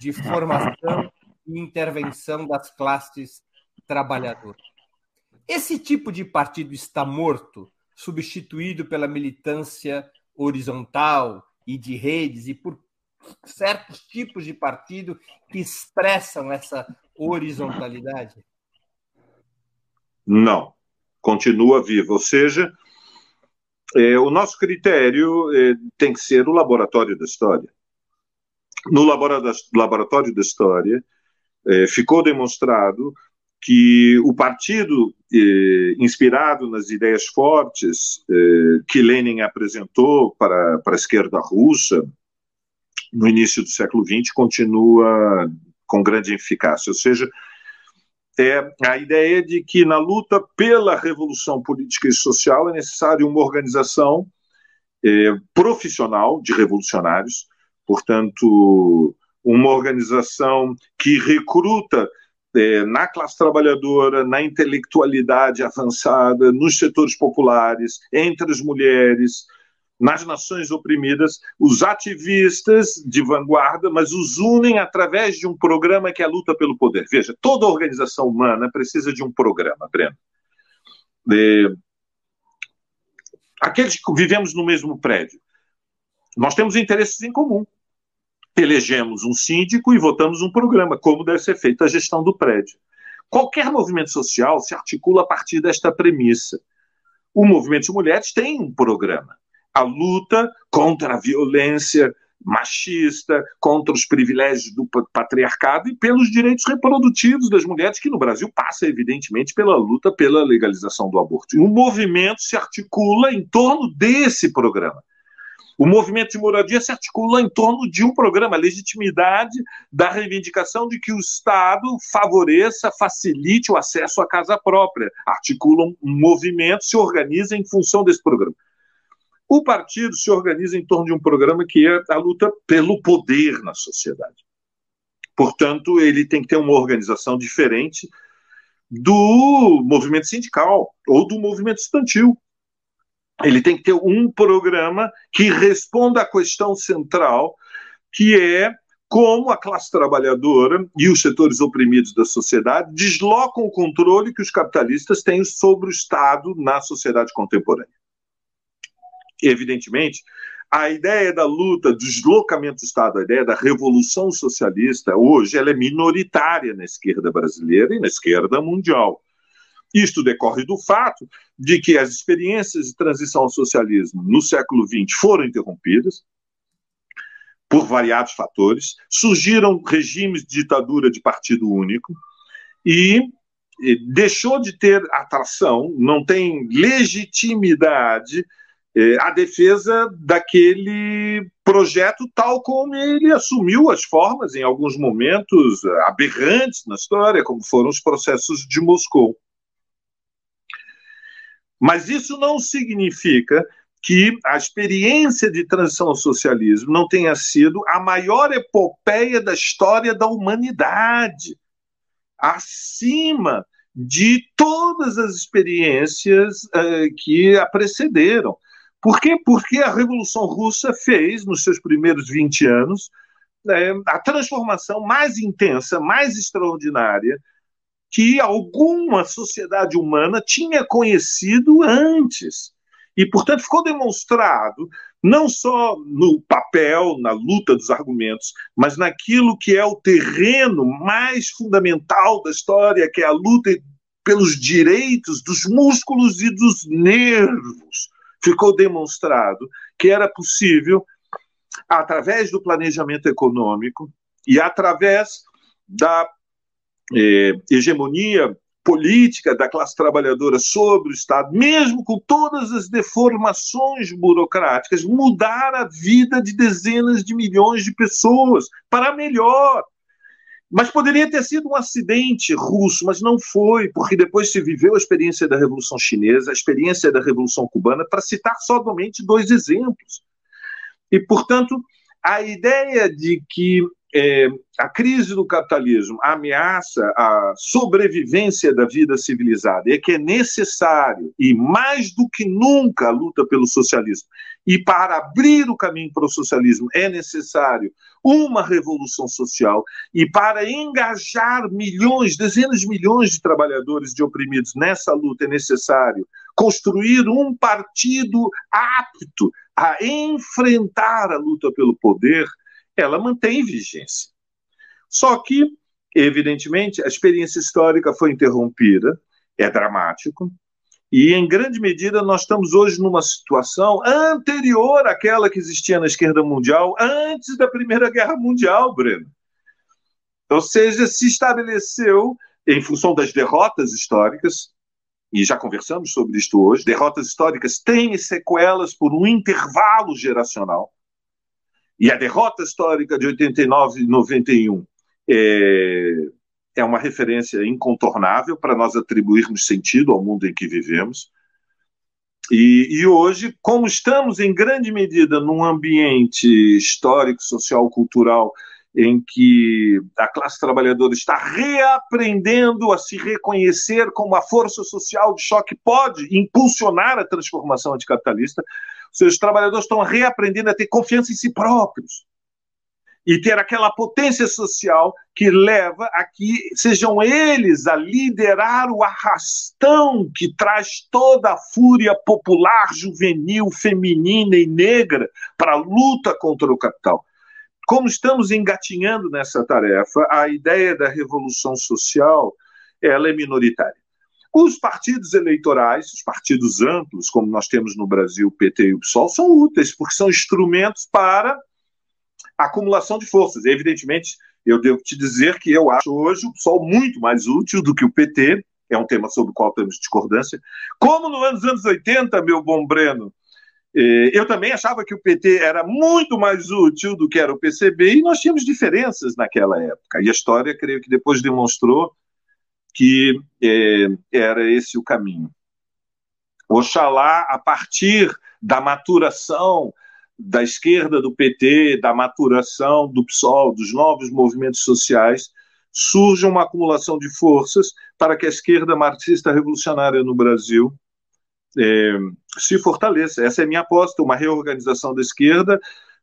de formação e intervenção das classes trabalhadoras. Esse tipo de partido está morto, substituído pela militância horizontal e de redes e por certos tipos de partido que expressam essa horizontalidade? Não, continua vivo. Ou seja, é, o nosso critério é, tem que ser o laboratório da história. No laboratório da história, é, ficou demonstrado que o partido, eh, inspirado nas ideias fortes eh, que Lenin apresentou para, para a esquerda russa no início do século XX, continua com grande eficácia. Ou seja, é a ideia de que na luta pela revolução política e social é necessário uma organização eh, profissional de revolucionários, portanto, uma organização que recruta na classe trabalhadora, na intelectualidade avançada, nos setores populares, entre as mulheres, nas nações oprimidas, os ativistas de vanguarda, mas os unem através de um programa que é a luta pelo poder. Veja, toda organização humana precisa de um programa, Breno. É... Aqueles que vivemos no mesmo prédio, nós temos interesses em comum. Elegemos um síndico e votamos um programa, como deve ser feita a gestão do prédio. Qualquer movimento social se articula a partir desta premissa. O movimento de mulheres tem um programa a luta contra a violência machista, contra os privilégios do patriarcado e pelos direitos reprodutivos das mulheres, que no Brasil passa, evidentemente, pela luta pela legalização do aborto. E o movimento se articula em torno desse programa. O movimento de moradia se articula em torno de um programa, a legitimidade da reivindicação de que o Estado favoreça, facilite o acesso à casa própria. Articula um movimento, se organiza em função desse programa. O partido se organiza em torno de um programa que é a luta pelo poder na sociedade. Portanto, ele tem que ter uma organização diferente do movimento sindical ou do movimento estudantil. Ele tem que ter um programa que responda à questão central, que é como a classe trabalhadora e os setores oprimidos da sociedade deslocam o controle que os capitalistas têm sobre o Estado na sociedade contemporânea evidentemente, a ideia da luta, do deslocamento do Estado, a ideia da revolução socialista, hoje ela é minoritária na esquerda brasileira e na esquerda mundial. Isto decorre do fato de que as experiências de transição ao socialismo no século XX foram interrompidas por variados fatores, surgiram regimes de ditadura de partido único e deixou de ter atração, não tem legitimidade é, a defesa daquele projeto tal como ele assumiu as formas em alguns momentos aberrantes na história, como foram os processos de Moscou. Mas isso não significa que a experiência de transição ao socialismo não tenha sido a maior epopeia da história da humanidade, acima de todas as experiências uh, que a precederam. Por quê? Porque a Revolução Russa fez, nos seus primeiros 20 anos, é, a transformação mais intensa, mais extraordinária que alguma sociedade humana tinha conhecido antes. E, portanto, ficou demonstrado, não só no papel, na luta dos argumentos, mas naquilo que é o terreno mais fundamental da história, que é a luta pelos direitos dos músculos e dos nervos ficou demonstrado que era possível, através do planejamento econômico e através da eh, hegemonia política da classe trabalhadora sobre o Estado, mesmo com todas as deformações burocráticas, mudar a vida de dezenas de milhões de pessoas para melhor. Mas poderia ter sido um acidente russo, mas não foi, porque depois se viveu a experiência da Revolução Chinesa, a experiência da Revolução Cubana, para citar somente dois exemplos. E, portanto, a ideia de que é, a crise do capitalismo ameaça a sobrevivência da vida civilizada e que é necessário, e mais do que nunca, a luta pelo socialismo. E para abrir o caminho para o socialismo é necessário uma revolução social. E para engajar milhões, dezenas de milhões de trabalhadores de oprimidos nessa luta é necessário construir um partido apto a enfrentar a luta pelo poder ela mantém vigência. Só que, evidentemente, a experiência histórica foi interrompida, é dramático, e em grande medida nós estamos hoje numa situação anterior àquela que existia na esquerda mundial antes da Primeira Guerra Mundial, Breno. Ou seja, se estabeleceu, em função das derrotas históricas, e já conversamos sobre isto hoje, derrotas históricas têm sequelas por um intervalo geracional. E a derrota histórica de 89 e 91 é, é uma referência incontornável para nós atribuirmos sentido ao mundo em que vivemos. E, e, hoje, como estamos em grande medida num ambiente histórico, social, cultural em que a classe trabalhadora está reaprendendo a se reconhecer como a força social de choque pode impulsionar a transformação anticapitalista. Seus trabalhadores estão reaprendendo a ter confiança em si próprios e ter aquela potência social que leva a que sejam eles a liderar o arrastão que traz toda a fúria popular, juvenil, feminina e negra para a luta contra o capital. Como estamos engatinhando nessa tarefa, a ideia da revolução social ela é minoritária. Os partidos eleitorais, os partidos amplos, como nós temos no Brasil, o PT e o PSOL, são úteis, porque são instrumentos para acumulação de forças. Evidentemente, eu devo te dizer que eu acho hoje o PSOL muito mais útil do que o PT, é um tema sobre o qual temos discordância. Como nos anos 80, meu bom Breno, é, eu também achava que o PT era muito mais útil do que era o PCB e nós tínhamos diferenças naquela época. E a história, creio que depois demonstrou que é, era esse o caminho. Oxalá, a partir da maturação da esquerda do PT, da maturação do PSOL, dos novos movimentos sociais, surja uma acumulação de forças para que a esquerda marxista revolucionária no Brasil é, se fortaleça. Essa é minha aposta, uma reorganização da esquerda,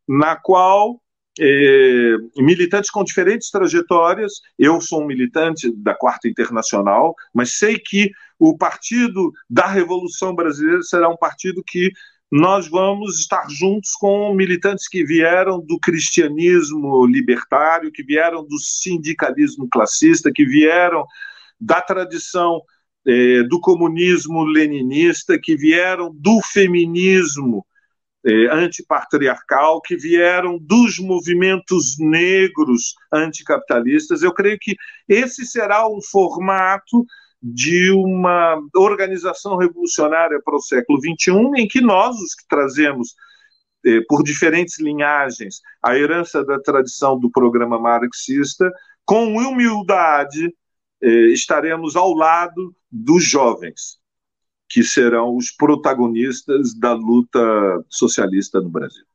na qual é, militantes com diferentes trajetórias, eu sou um militante da Quarta Internacional, mas sei que o Partido da Revolução Brasileira será um partido que nós vamos estar juntos com militantes que vieram do cristianismo libertário, que vieram do sindicalismo classista, que vieram da tradição é, do comunismo leninista, que vieram do feminismo é, antipatriarcal, que vieram dos movimentos negros anticapitalistas. Eu creio que esse será o formato de uma organização revolucionária para o século XXI, em que nós, os que trazemos é, por diferentes linhagens a herança da tradição do programa marxista, com humildade eh, estaremos ao lado dos jovens, que serão os protagonistas da luta socialista no Brasil.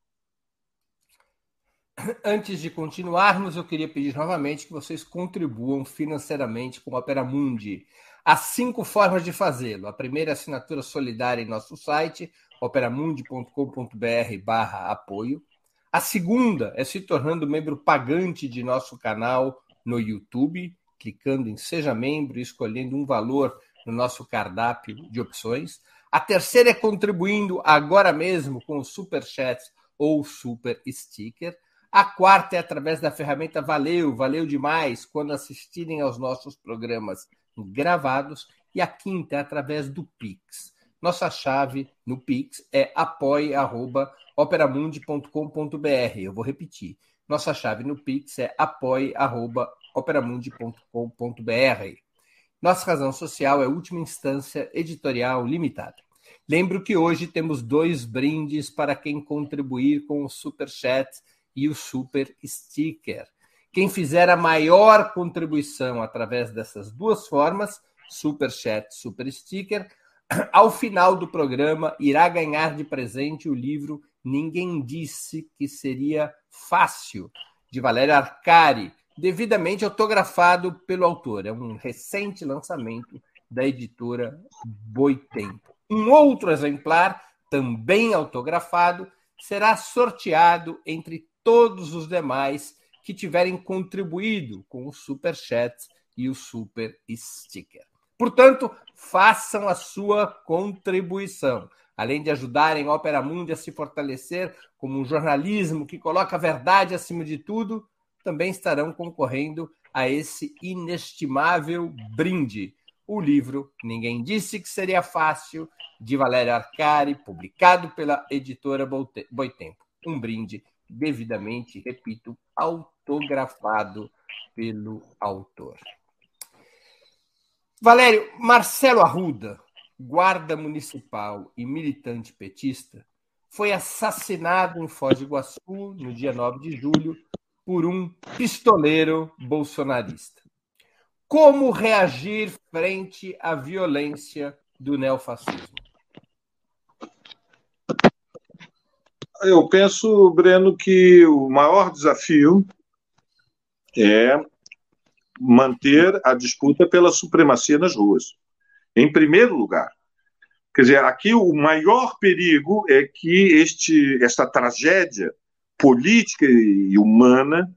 Antes de continuarmos, eu queria pedir novamente que vocês contribuam financeiramente com a Opera Mundi. Há cinco formas de fazê-lo. A primeira é assinatura solidária em nosso site, operamundi.com.br barra apoio. A segunda é se tornando membro pagante de nosso canal no YouTube, clicando em Seja Membro e escolhendo um valor no nosso cardápio de opções. A terceira é contribuindo agora mesmo com o Super Chat ou Super Sticker. A quarta é através da ferramenta Valeu, valeu demais quando assistirem aos nossos programas gravados. E a quinta é através do Pix. Nossa chave no Pix é apoie.operamundi.com.br. Eu vou repetir. Nossa chave no Pix é apoie.operamundi.com.br operamundi.com.br. Nossa razão social é última instância editorial limitada. Lembro que hoje temos dois brindes para quem contribuir com o Super Chat e o Super Sticker. Quem fizer a maior contribuição através dessas duas formas, Super Chat, Super Sticker, ao final do programa irá ganhar de presente o livro Ninguém Disse que Seria Fácil, de Valéria Arcari, devidamente autografado pelo autor. É um recente lançamento da editora Boitempo. Um outro exemplar, também autografado, será sorteado entre todos os demais que tiverem contribuído com o Super Chat e o Super Sticker. Portanto, façam a sua contribuição. Além de ajudarem a Opera Mundi a se fortalecer como um jornalismo que coloca a verdade acima de tudo, também estarão concorrendo a esse inestimável brinde. O livro Ninguém Disse Que Seria Fácil, de Valéria Arcari, publicado pela editora Boitempo. Um brinde devidamente, repito, autografado pelo autor. Valério, Marcelo Arruda, guarda municipal e militante petista, foi assassinado em Foz do Iguaçu no dia 9 de julho por um pistoleiro bolsonarista. Como reagir frente à violência do neofascismo? Eu penso, Breno, que o maior desafio é manter a disputa pela supremacia nas ruas. Em primeiro lugar. Quer dizer, aqui o maior perigo é que este, esta tragédia política e humana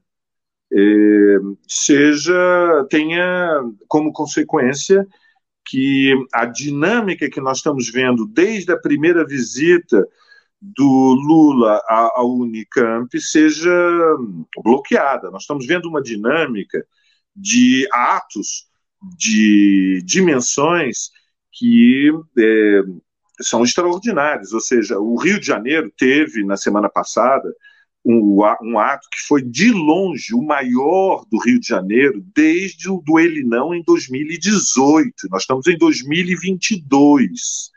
eh, seja tenha como consequência que a dinâmica que nós estamos vendo desde a primeira visita do Lula ao Unicamp seja bloqueada. Nós estamos vendo uma dinâmica de atos, de dimensões que é, são extraordinários. Ou seja, o Rio de Janeiro teve, na semana passada, um, um, ato que foi de longe o maior do Rio de Janeiro desde o do Elinão em 2018. Nós estamos em 2022.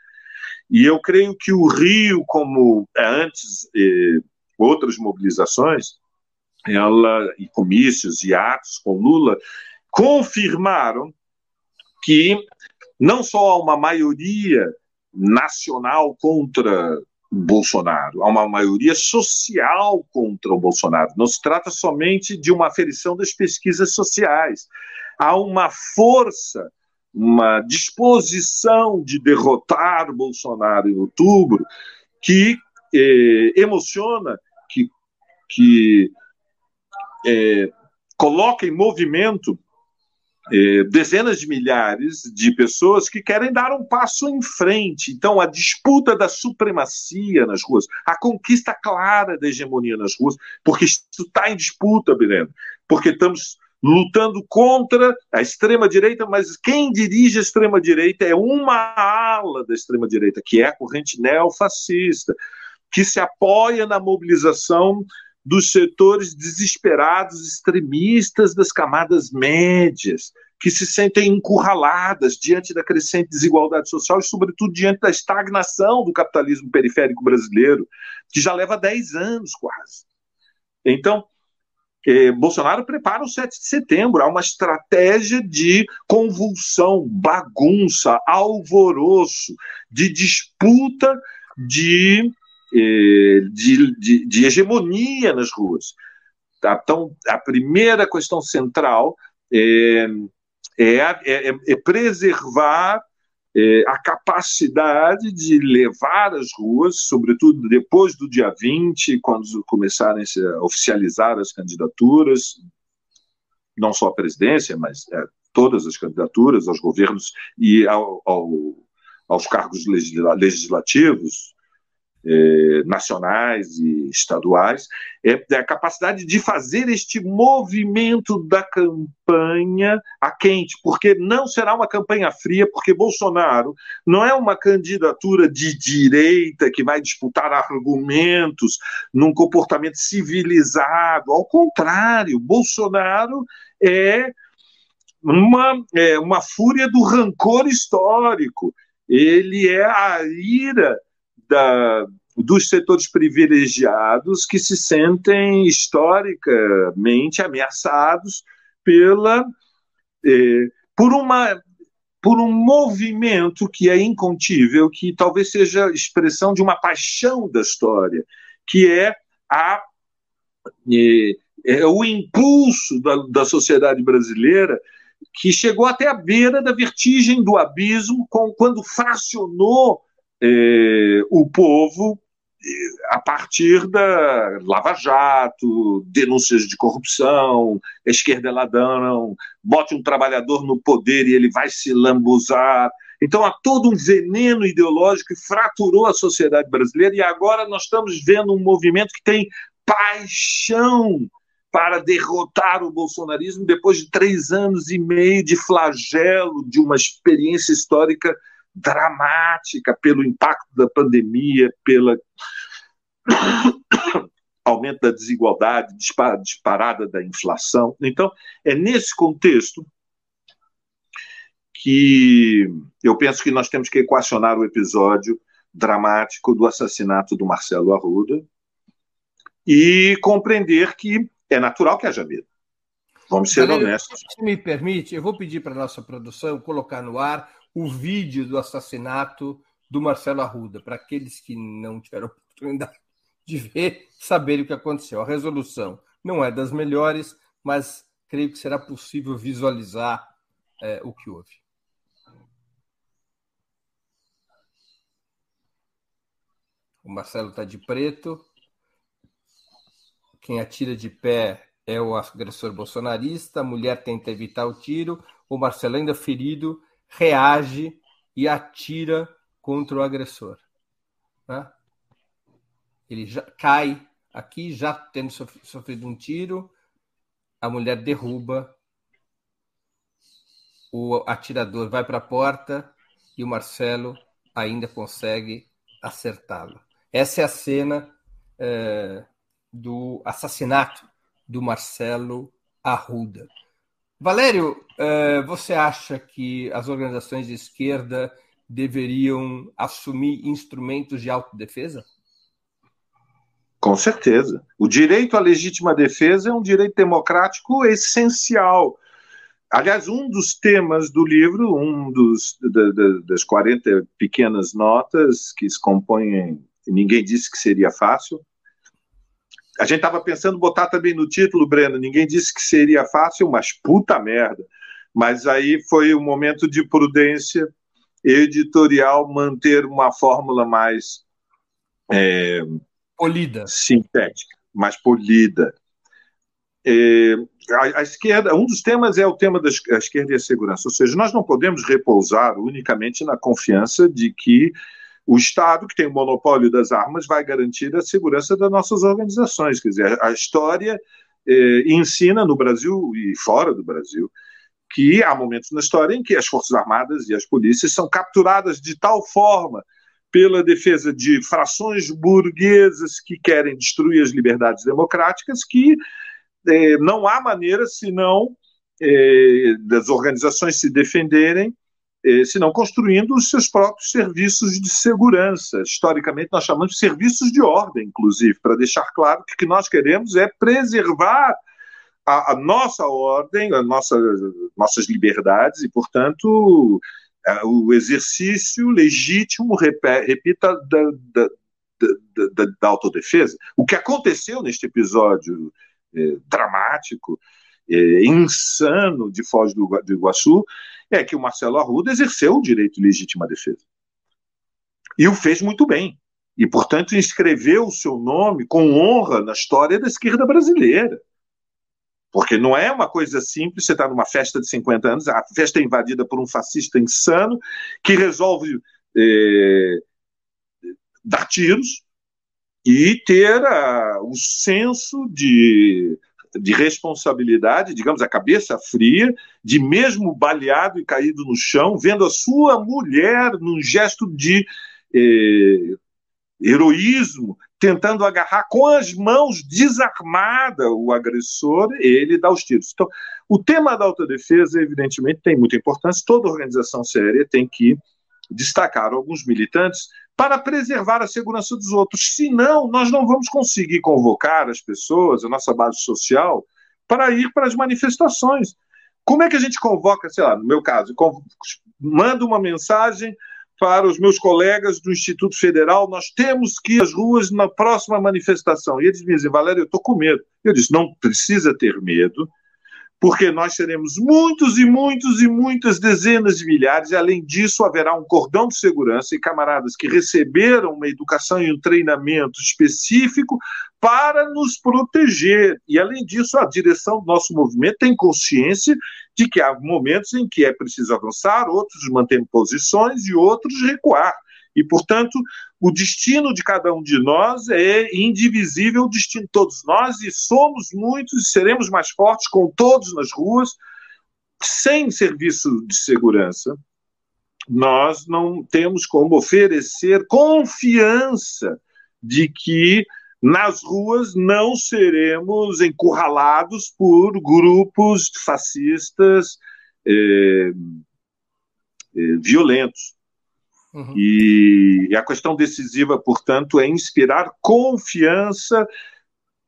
E eu creio que o Rio, como é, antes eh, outras mobilizações, ela e comícios e atos com Lula confirmaram que não só há uma maioria nacional contra Bolsonaro, há uma maioria social contra o Bolsonaro. Não se trata somente de uma aferição das pesquisas sociais. Há uma força, uma disposição de derrotar Bolsonaro em outubro que eh, emociona, que, que eh, coloca em movimento é, dezenas de milhares de pessoas que querem dar um passo em frente. Então, a disputa da supremacia nas ruas, a conquista clara da hegemonia nas ruas, porque isso está em disputa, Bireno, porque estamos lutando contra a extrema-direita, mas quem dirige a extrema-direita é uma ala da extrema-direita, que é a corrente neofascista, que se apoia na mobilização dos setores desesperados, extremistas das camadas médias, que se sentem encurraladas diante da crescente desigualdade social e, sobretudo, diante da estagnação do capitalismo periférico brasileiro, que já leva 10 anos quase. Então, eh, Bolsonaro prepara o 7 de setembro, há uma estratégia de convulsão, bagunça, alvoroço, de disputa de de, de, de hegemonia nas ruas. Tá? Então, a primeira questão central é, é, é, é preservar é, a capacidade de levar as ruas, sobretudo depois do dia 20, quando começarem a oficializar as candidaturas, não só a presidência, mas é, todas as candidaturas aos governos e ao, ao, aos cargos legislativos, eh, nacionais e estaduais, é, é a capacidade de fazer este movimento da campanha a quente, porque não será uma campanha fria, porque Bolsonaro não é uma candidatura de direita que vai disputar argumentos num comportamento civilizado, ao contrário, Bolsonaro é uma, é, uma fúria do rancor histórico. Ele é a ira da, dos setores privilegiados que se sentem historicamente ameaçados pela eh, por uma por um movimento que é incontível, que talvez seja expressão de uma paixão da história, que é a eh, é o impulso da, da sociedade brasileira que chegou até a beira da vertigem do abismo com, quando fracionou eh, o povo eh, a partir da Lava Jato, denúncias de corrupção, esquerda é ladrão, bote um trabalhador no poder e ele vai se lambuzar. Então há todo um veneno ideológico que fraturou a sociedade brasileira e agora nós estamos vendo um movimento que tem paixão para derrotar o bolsonarismo depois de três anos e meio de flagelo, de uma experiência histórica dramática pelo impacto da pandemia, pela aumento da desigualdade, disparada da inflação. Então, é nesse contexto que eu penso que nós temos que equacionar o episódio dramático do assassinato do Marcelo Arruda e compreender que é natural que haja medo. Vamos ser Galera, honestos. Se me permite, eu vou pedir para a nossa produção colocar no ar o vídeo do assassinato do Marcelo Arruda, para aqueles que não tiveram oportunidade de ver, saberem o que aconteceu. A resolução não é das melhores, mas creio que será possível visualizar é, o que houve. O Marcelo está de preto. Quem atira de pé é o agressor bolsonarista. A mulher tenta evitar o tiro. O Marcelo, ainda ferido, reage e atira contra o agressor. Né? Ele já cai aqui, já tendo sofrido um tiro. A mulher derruba. O atirador vai para a porta e o Marcelo ainda consegue acertá-lo. Essa é a cena é, do assassinato do Marcelo Arruda. Valério, é, você acha que as organizações de esquerda deveriam assumir instrumentos de autodefesa? Com certeza. O direito à legítima defesa é um direito democrático essencial. Aliás, um dos temas do livro, um dos, da, da, das 40 pequenas notas que se compõem ninguém disse que seria fácil. A gente estava pensando botar também no título, Breno, ninguém disse que seria fácil, mas puta merda. Mas aí foi um momento de prudência editorial manter uma fórmula mais é, polida, sintética, mais polida. É, a, a, esquerda, um dos temas é o tema da esquerda e a segurança, ou seja, nós não podemos repousar unicamente na confiança de que o Estado, que tem o monopólio das armas, vai garantir a segurança das nossas organizações. Quer dizer, a história eh, ensina no Brasil e fora do Brasil que há momentos na história em que as Forças Armadas e as polícias são capturadas de tal forma pela defesa de frações burguesas que querem destruir as liberdades democráticas que eh, não há maneira senão eh, das organizações se defenderem eh, senão construindo os seus próprios serviços de segurança. Historicamente, nós chamamos de serviços de ordem, inclusive, para deixar claro que o que nós queremos é preservar a, a nossa ordem, as nossa, nossas liberdades e, portanto, é, o exercício legítimo, repita, da, da, da, da, autodefesa. O que aconteceu neste episódio eh, dramático, eh, insano de Foz do, do Iguaçu é que o Marcelo Arruda exerceu o direito legítimo à defesa. E o fez muito bem. E, portanto, inscreveu o seu nome com honra na história da esquerda brasileira. Porque não é uma coisa simples, você está numa festa de 50 anos, a festa é invadida por um fascista insano que resolve é, dar tiros e ter o senso de de responsabilidade, digamos, a cabeça fria, de mesmo baleado e caído no chão, vendo a sua mulher num gesto de eh, heroísmo, tentando agarrar com as mãos desarmada o agressor, ele dá os tiros. Então, o tema da autodefesa, evidentemente, tem muita importância. Toda organização séria tem que destacar alguns militantes para preservar a segurança dos outros. Senão, nós não vamos conseguir convocar as pessoas, a nossa base social, para ir para as manifestações. Como é que a gente convoca, sei lá, no meu caso, mando uma mensagem para os meus colegas do Instituto Federal, nós temos que ir às ruas na próxima manifestação. E eles me dizem, Valério, eu estou com medo. Eu disse, não precisa ter medo, porque nós teremos muitos e muitos e muitas dezenas de milhares, e além disso haverá um cordão de segurança e camaradas que receberam uma educação e um treinamento específico para nos proteger. E além disso, a direção do nosso movimento tem consciência de que há momentos em que é preciso avançar, outros manter posições e outros recuar. E, portanto, o destino de cada um de nós é indivisível o destino de todos nós e somos muitos e seremos mais fortes com todos nas ruas, sem serviço de segurança. Nós não temos como oferecer confiança de que nas ruas não seremos encurralados por grupos fascistas eh, eh, violentos. Uhum. E, a questão decisiva, portanto, é inspirar confiança,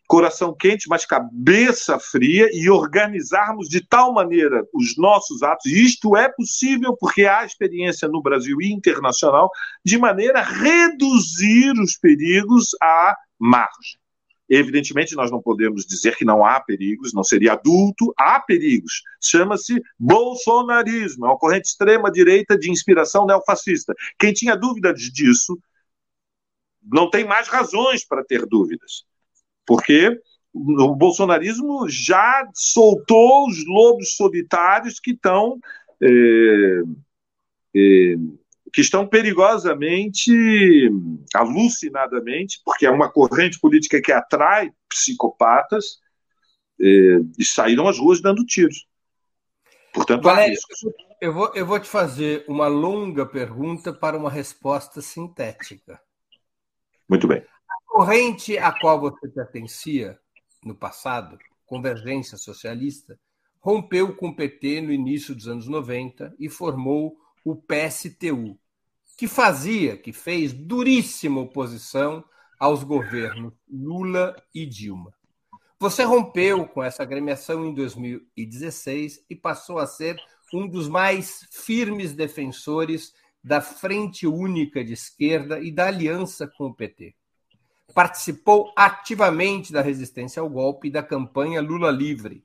coração quente, mas cabeça fria e organizarmos de tal maneira os nossos atos. E isto é possível porque há experiência no Brasil e internacional de maneira a reduzir os perigos à margem. Evidentemente, nós não podemos dizer que não há perigos, não seria adulto, há perigos. Chama-se bolsonarismo, é uma corrente extrema-direita de inspiração neofascista. Quem tinha dúvidas disso não tem mais razões para ter dúvidas, porque o bolsonarismo já soltou os lobos solitários que estão. É, é, que estão perigosamente, alucinadamente, porque é uma corrente política que atrai psicopatas, eh, e saíram às ruas dando tiros. Portanto, Valério, eu vou, eu vou te fazer uma longa pergunta para uma resposta sintética. Muito bem. A corrente a qual você pertencia no passado, Convergência Socialista, rompeu com o PT no início dos anos 90 e formou o PSTU, que fazia, que fez duríssima oposição aos governos Lula e Dilma. Você rompeu com essa agremiação em 2016 e passou a ser um dos mais firmes defensores da Frente Única de Esquerda e da aliança com o PT. Participou ativamente da resistência ao golpe e da campanha Lula Livre,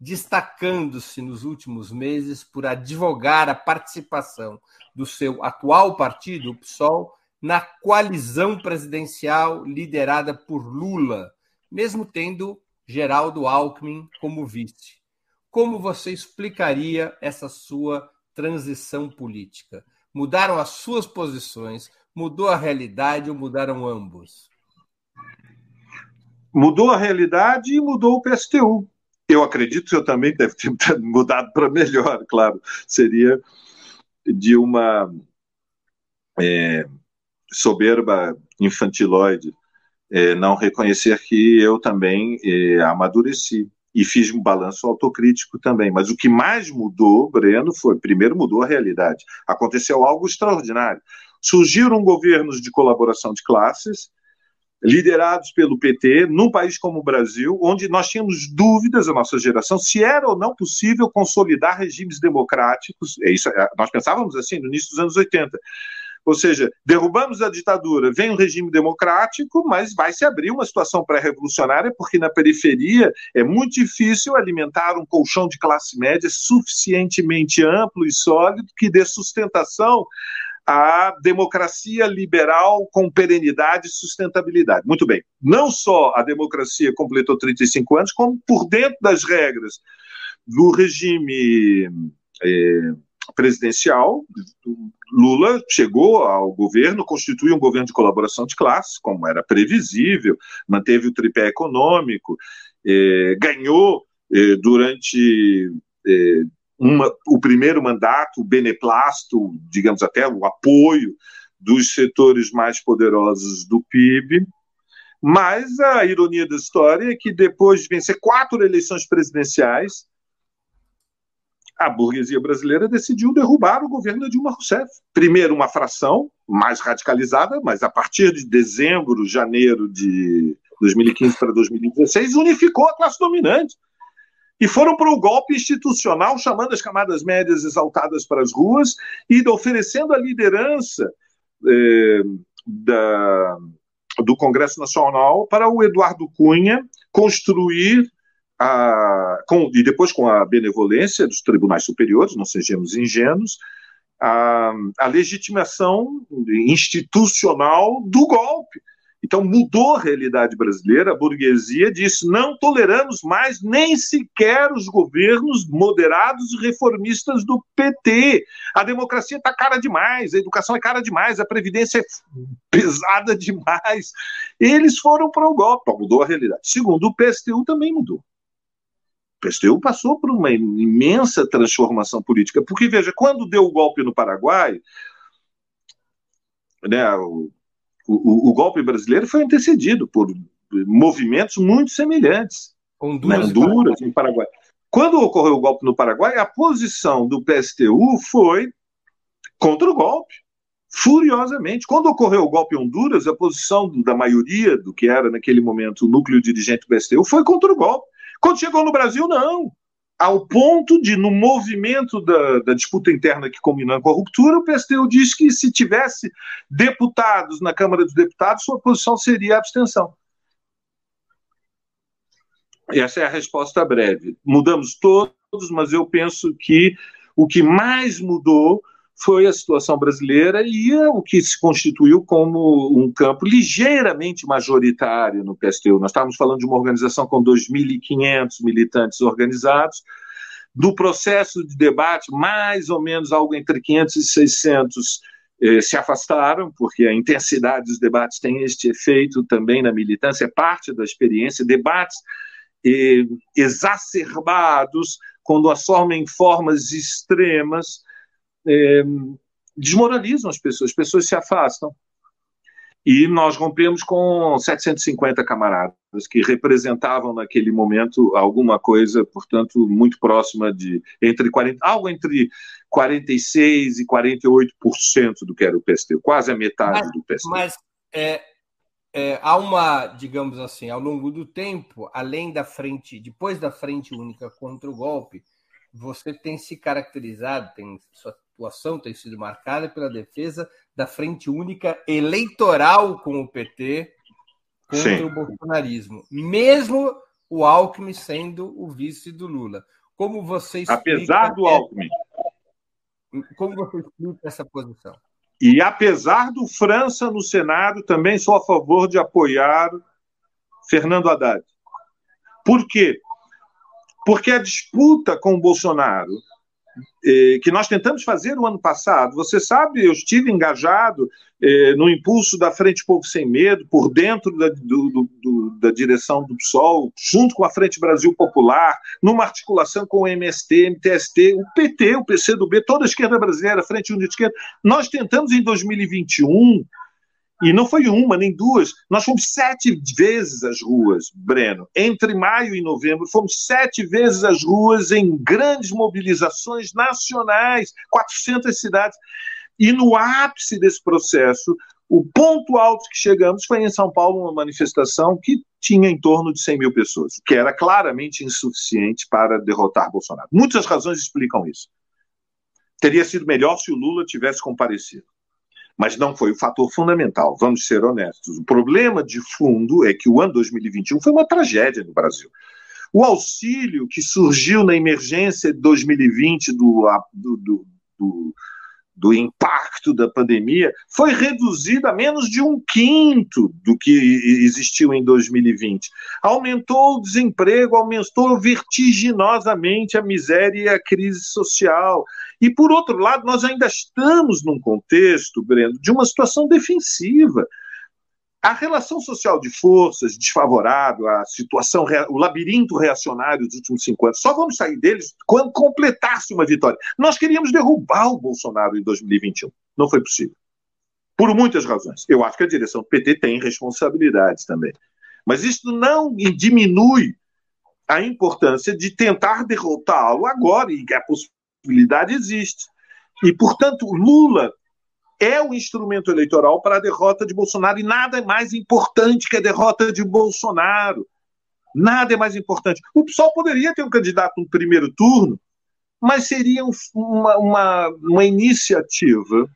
destacando-se nos últimos meses por advogar a participação do seu atual partido, o PSOL, na coalizão presidencial liderada por Lula, mesmo tendo Geraldo Alckmin como vice. Como você explicaria essa sua transição política? Mudaram as suas posições? Mudou a realidade ou mudaram ambos? Mudou a realidade e mudou o PSTU eu acredito que eu também deve ter mudado para melhor, claro. Seria de uma é, soberba infantiloide é, não reconhecer que eu também é, amadureci e fiz um balanço autocrítico também. Mas o que mais mudou, Breno, foi, primeiro mudou a realidade. Aconteceu algo extraordinário. Surgiram governos de colaboração de classes, liderados pelo PT, num país como o Brasil, onde nós tínhamos dúvidas, a nossa geração, se era ou não possível consolidar regimes democráticos. É isso, é, nós pensávamos assim no início dos anos 80. Ou seja, derrubamos a ditadura, vem um regime democrático, mas vai se abrir uma situação pré-revolucionária, porque na periferia é muito difícil alimentar um colchão de classe média suficientemente amplo e sólido que dê sustentação a democracia liberal com perenidade e sustentabilidade. Muito bem. Não só a democracia completou 35 anos, como por dentro das regras do regime é, presidencial, Lula chegou ao governo, constituiu um governo de colaboração de classes, como era previsível, manteve o tripé econômico, é, ganhou é, durante uma, o primeiro mandato, o beneplácito, digamos até o apoio dos setores mais poderosos do PIB. Mas a ironia da história é que depois de vencer quatro eleições presidenciais, a burguesia brasileira decidiu derrubar o governo de Dilma Rousseff. Primeiro, uma fração mais radicalizada, mas a partir de dezembro, janeiro de 2015 para 2016, unificou a classe dominante e foram para o golpe institucional, chamando as camadas médias exaltadas para as ruas e oferecendo a liderança eh, da, do Congresso Nacional para o Eduardo Cunha construir a, com, e depois com a benevolência dos tribunais superiores, não sejamos ingênuos, a, a legitimação institucional do golpe. Então mudou a realidade brasileira, a burguesia disse: não toleramos mais nem sequer os governos moderados e reformistas do PT. A democracia está cara demais, a educação é cara demais, a previdência é pesada demais. Eles foram para o golpe, mudou a realidade. Segundo, o PSTU também mudou. O PSTU passou por uma imensa transformação política, porque veja, quando deu o golpe no Paraguai, né, o o, o, golpe brasileiro foi antecedido por movimentos muito semelhantes. Honduras, Honduras e Paraguai. Quando ocorreu o golpe no Paraguai, a posição do PSTU foi contra o golpe, furiosamente. Quando ocorreu o golpe em Honduras, a posição da maioria do que era naquele momento o núcleo dirigente do PSTU foi contra o golpe. Quando chegou no Brasil, não ao ponto de, no movimento da, da, disputa interna que combinou com a ruptura, o PSTU diz que se tivesse deputados na Câmara dos Deputados, sua posição seria a abstenção. Essa é a resposta breve. Mudamos todos, mas eu penso que o que mais mudou foi a situação brasileira e é o que se constituiu como um campo ligeiramente majoritário no PSTU. Nós estávamos falando de uma organização com 2.500 militantes organizados. Do processo de debate, mais ou menos algo entre 500 e 600 eh, se afastaram, porque a intensidade dos debates tem este efeito também na militância, é parte da experiência. Debates eh, exacerbados, quando assumem formas extremas, é, desmoralizam as pessoas, as pessoas se afastam. E nós rompemos com 750 camaradas que representavam naquele momento alguma coisa, portanto, muito próxima de entre 40, algo entre 46 e 48% do que era o PST, quase a metade mas, do PST. Mas é, é, há uma, digamos assim, ao longo do tempo, além da frente, depois da frente única contra o golpe, você tem se caracterizado, tem sua atuação tem sido marcada pela defesa da frente única eleitoral com o PT contra Sim. o bolsonarismo, mesmo o Alckmin sendo o vice do Lula. Como você explica Apesar do Alckmin. Como você explica essa posição? E apesar do França no Senado, também sou a favor de apoiar Fernando Haddad. Por quê? Porque a disputa com o Bolsonaro eh, que nós tentamos fazer o ano passado. Você sabe, eu estive engajado eh, no impulso da Frente Povo Sem Medo, por dentro da, do, do, da direção do PSOL, junto com a Frente Brasil Popular, numa articulação com o MST, MTST, o PT, o PCdoB, toda a esquerda brasileira, Frente de Esquerda. Nós tentamos em 2021 e não foi uma, nem duas. Nós fomos sete vezes às ruas, Breno. Entre maio e novembro, fomos sete vezes às ruas em grandes mobilizações nacionais, 400 cidades. E no ápice desse processo, o ponto alto que chegamos foi em São Paulo, uma manifestação que tinha em torno de 100 mil pessoas, que era claramente insuficiente para derrotar Bolsonaro. Muitas razões explicam isso. Teria sido melhor se o Lula tivesse comparecido mas não foi o fator fundamental, vamos ser honestos. O problema de fundo é que o ano 2021 foi uma tragédia no Brasil. O auxílio que surgiu na emergência de 2020 do, do, do, do do impacto da pandemia foi reduzido a menos de um quinto do que existiu em 2020. Aumentou o desemprego, aumentou vertiginosamente a miséria e a crise social. E, por outro lado, nós ainda estamos num contexto, Breno, de uma situação defensiva. A relação social de forças desfavorável, a situação, o labirinto reacionário dos últimos cinco anos, só vamos sair deles quando completasse uma vitória. Nós queríamos derrubar o Bolsonaro em 2021. Não foi possível. Por muitas razões. Eu acho que a direção do PT tem responsabilidades também. Mas isso não diminui a importância de tentar derrotá-lo agora, e a possibilidade existe. E, portanto, Lula é o instrumento eleitoral para a derrota de Bolsonaro e nada é mais importante que a derrota de Bolsonaro. Nada é mais importante. O PSOL poderia ter um candidato no primeiro turno, mas seria uma, uma, uma iniciativa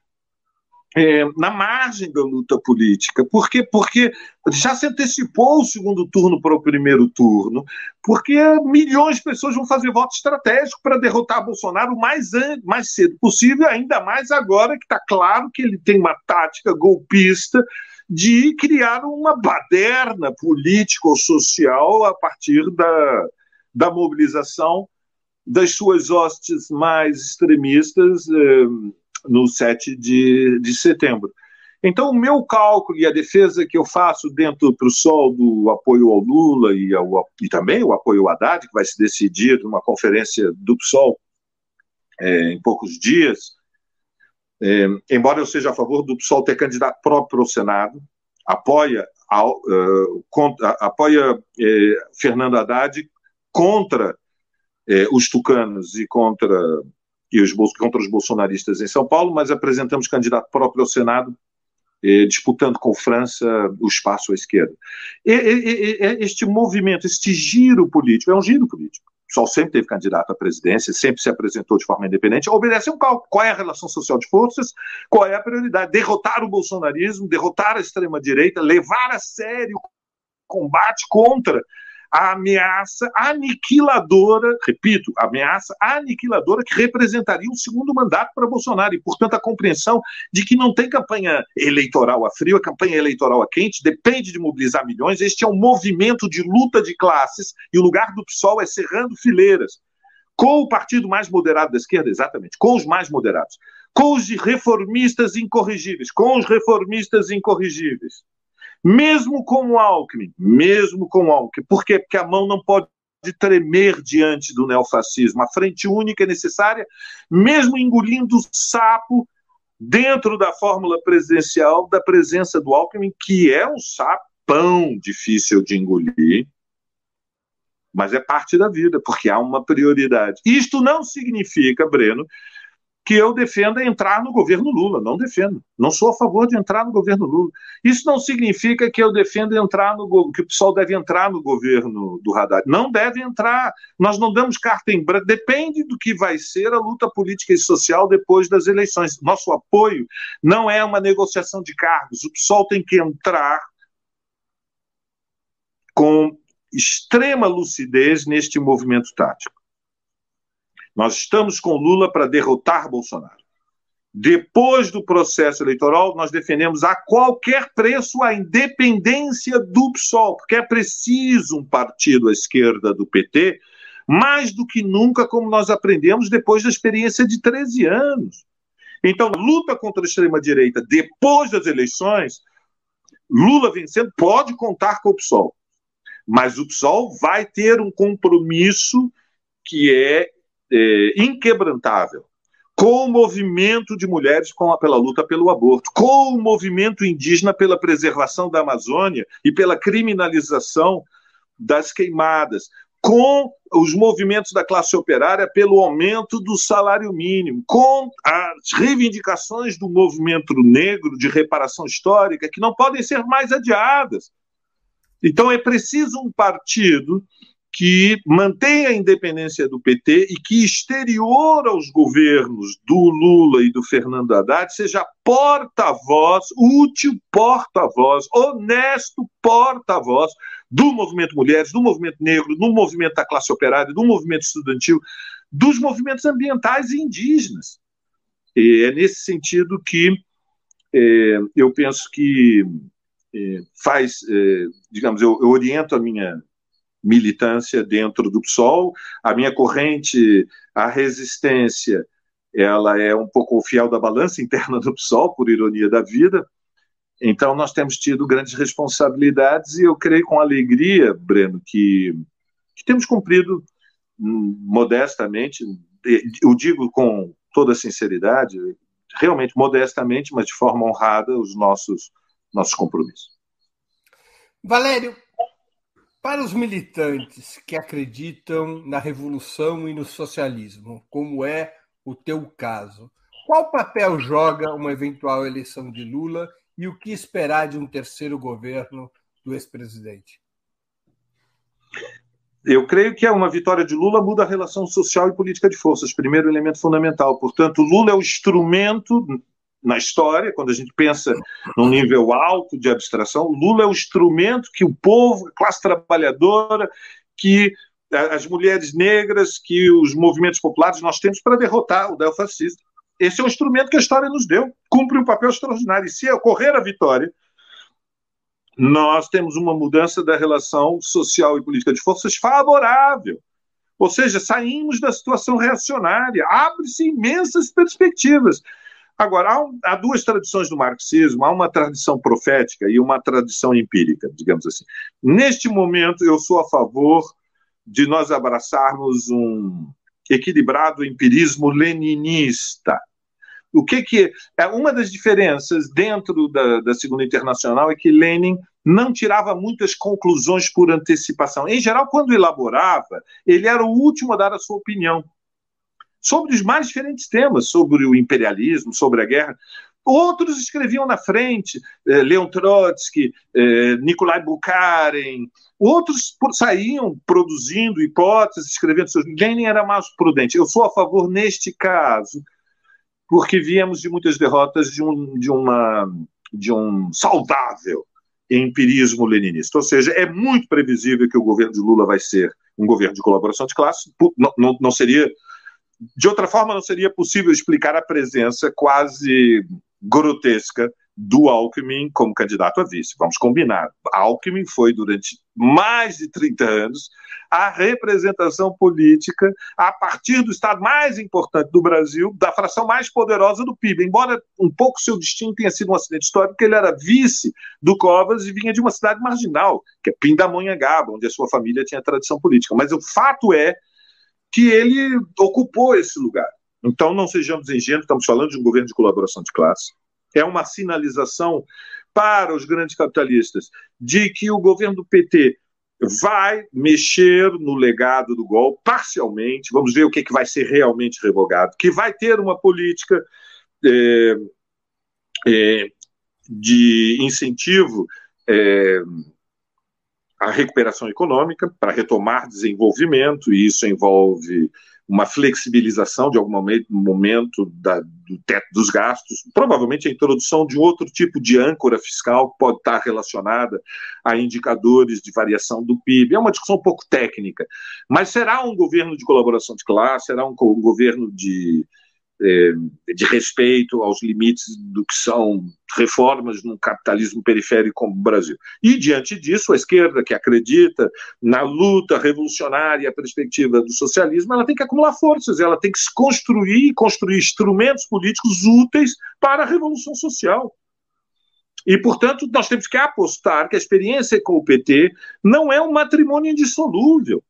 é, na margem da luta política. Por quê? Porque já se antecipou o segundo turno para o primeiro turno, porque milhões de pessoas vão fazer voto estratégico para derrotar Bolsonaro o mais, mais cedo possível, ainda mais agora que está claro que ele tem uma tática golpista de criar uma baderna política ou social a partir da, da mobilização das suas hostes mais extremistas. Eh, no 7 de, de setembro. Então, o meu cálculo e a defesa que eu faço dentro para o sol do apoio ao Lula e, ao, e também o apoio ao Haddad, que vai se decidir numa conferência do PSOL é, em poucos dias, é, embora eu seja a favor do PSOL ter candidato próprio ao Senado, apoia, ao, uh, contra, apoia uh, Fernando Haddad contra uh, os tucanos e contra e os, contra os bolsonaristas em São Paulo, mas apresentamos candidato próprio ao Senado, eh, disputando com França o espaço à esquerda. E, e, e, este movimento, este giro político, é um giro político. O sempre teve candidato à presidência, sempre se apresentou de forma independente, obedece um cálculo. Qual é a relação social de forças? Qual é a prioridade? Derrotar o bolsonarismo, derrotar a extrema-direita, levar a sério o combate contra a ameaça aniquiladora, repito, a ameaça aniquiladora que representaria um segundo mandato para Bolsonaro e, portanto, a compreensão de que não tem campanha eleitoral a frio, a campanha eleitoral a quente, depende de mobilizar milhões. Este é um movimento de luta de classes e o lugar do PSOL é cerrando fileiras com o partido mais moderado da esquerda, exatamente, com os mais moderados, com os reformistas incorrigíveis, com os reformistas incorrigíveis. Mesmo com o Alckmin, mesmo com o Alckmin. Por quê? Porque a mão não pode tremer diante do neofascismo. A frente única é necessária, mesmo engolindo o sapo dentro da fórmula presidencial da presença do Alckmin, que é um sapão difícil de engolir, mas é parte da vida, porque há uma prioridade. Isto não significa, Breno, que eu defenda entrar no governo Lula. Não defendo. Não sou a favor de entrar no governo Lula. Isso não significa que eu defendo entrar no que o pessoal deve entrar no governo do Haddad. Não deve entrar. Nós não damos carta em branco. Depende do que vai ser a luta política e social depois das eleições. Nosso apoio não é uma negociação de cargos. O PSOL tem que entrar com extrema lucidez neste movimento tático. Nós estamos com Lula para derrotar Bolsonaro. Depois do processo eleitoral, nós defendemos a qualquer preço a independência do PSOL, porque é preciso um partido à esquerda do PT, mais do que nunca, como nós aprendemos depois da experiência de 13 anos. Então, luta contra a extrema-direita depois das eleições, Lula vencendo, pode contar com o PSOL. Mas o PSOL vai ter um compromisso que é é, inquebrantável com o movimento de mulheres com a, pela luta pelo aborto, com o movimento indígena pela preservação da Amazônia e pela criminalização das queimadas, com os movimentos da classe operária pelo aumento do salário mínimo, com as reivindicações do movimento negro de reparação histórica que não podem ser mais adiadas. Então é preciso um partido que mantenha a independência do PT e que, exterior aos governos do Lula e do Fernando Haddad, seja porta-voz, útil porta-voz, honesto porta-voz do movimento mulheres, do movimento negro, do movimento da classe operária, do movimento estudantil, dos movimentos ambientais e indígenas. E é nesse sentido que é, eu penso que é, faz, é, digamos, eu, eu oriento a minha militância dentro do PSOL. A minha corrente, a resistência, ela é um pouco o fiel da balança interna do PSOL, por ironia da vida. Então, nós temos tido grandes responsabilidades e eu creio com alegria, Breno, que, que temos cumprido hum, modestamente, eu digo com toda sinceridade, realmente modestamente, mas de forma honrada, os nossos, nossos compromissos. Valério, para os militantes que acreditam na revolução e no socialismo, como é o teu caso, qual papel joga uma eventual eleição de Lula e o que esperar de um terceiro governo do ex-presidente? Eu creio que uma vitória de Lula muda a relação social e política de forças, primeiro elemento fundamental. Portanto, Lula é o instrumento na história, quando a gente pensa num nível alto de abstração, Lula é o instrumento que o povo, a classe trabalhadora, que as mulheres negras, que os movimentos populares nós temos para derrotar o neofascismo. Esse é o instrumento que a história nos deu, cumpre um papel extraordinário. E se ocorrer a vitória, nós temos uma mudança da relação social e política de forças favorável. Ou seja, saímos da situação reacionária, abre-se imensas perspectivas. Agora, há, há, duas tradições do marxismo, há uma tradição profética e uma tradição empírica, digamos assim. Neste momento, eu sou a favor de nós abraçarmos um equilibrado empirismo leninista. O que que é uma das diferenças dentro da, da Segunda Internacional é que Lenin não tirava muitas conclusões por antecipação. Em geral, quando elaborava, ele era o último a dar a sua opinião sobre os mais diferentes temas, sobre o imperialismo, sobre a guerra. Outros escreviam na frente, eh, Leon Trotsky, eh, Nikolai Bukharin, outros saíam produzindo hipóteses, escrevendo seus. Lenin era mais prudente. Eu sou a favor, neste caso, porque viemos de muitas derrotas de um, de uma, de um saudável empirismo leninista. Ou seja, é muito previsível que o governo de Lula vai ser um governo de colaboração de classe. Não, não, não seria. De outra forma, não seria possível explicar a presença quase grotesca do Alckmin como candidato a vice. Vamos combinar. Alckmin foi, durante mais de 30 anos, a representação política a partir do estado mais importante do Brasil, da fração mais poderosa do PIB. Embora um pouco seu destino tenha sido um acidente histórico, ele era vice do Covas e vinha de uma cidade marginal, que é Pindamonhangaba, onde a sua família tinha tradição política. Mas o fato é que ele ocupou esse lugar. Então, não sejamos ingênuos, estamos falando de um governo de colaboração de classe é uma sinalização para os grandes capitalistas de que o governo do PT vai mexer no legado do golpe parcialmente, vamos ver o que, é que vai ser realmente revogado, que vai ter uma política é, é, de incentivo à recuperação econômica para retomar desenvolvimento, e isso envolve uma flexibilização de algum momento da, do teto dos gastos, provavelmente a introdução de outro tipo de âncora fiscal que pode estar relacionada a indicadores de variação do PIB. É uma discussão um pouco técnica, mas será um governo de colaboração de classe, será um, um governo de de respeito aos limites do que são reformas num capitalismo periférico como o Brasil. E, diante disso, a esquerda, que acredita na luta revolucionária e a perspectiva do socialismo, ela tem que acumular forças, ela tem que se construir, construir instrumentos políticos úteis para a revolução social. E, portanto, nós temos que apostar que a experiência com o PT não é um matrimônio indissolúvel.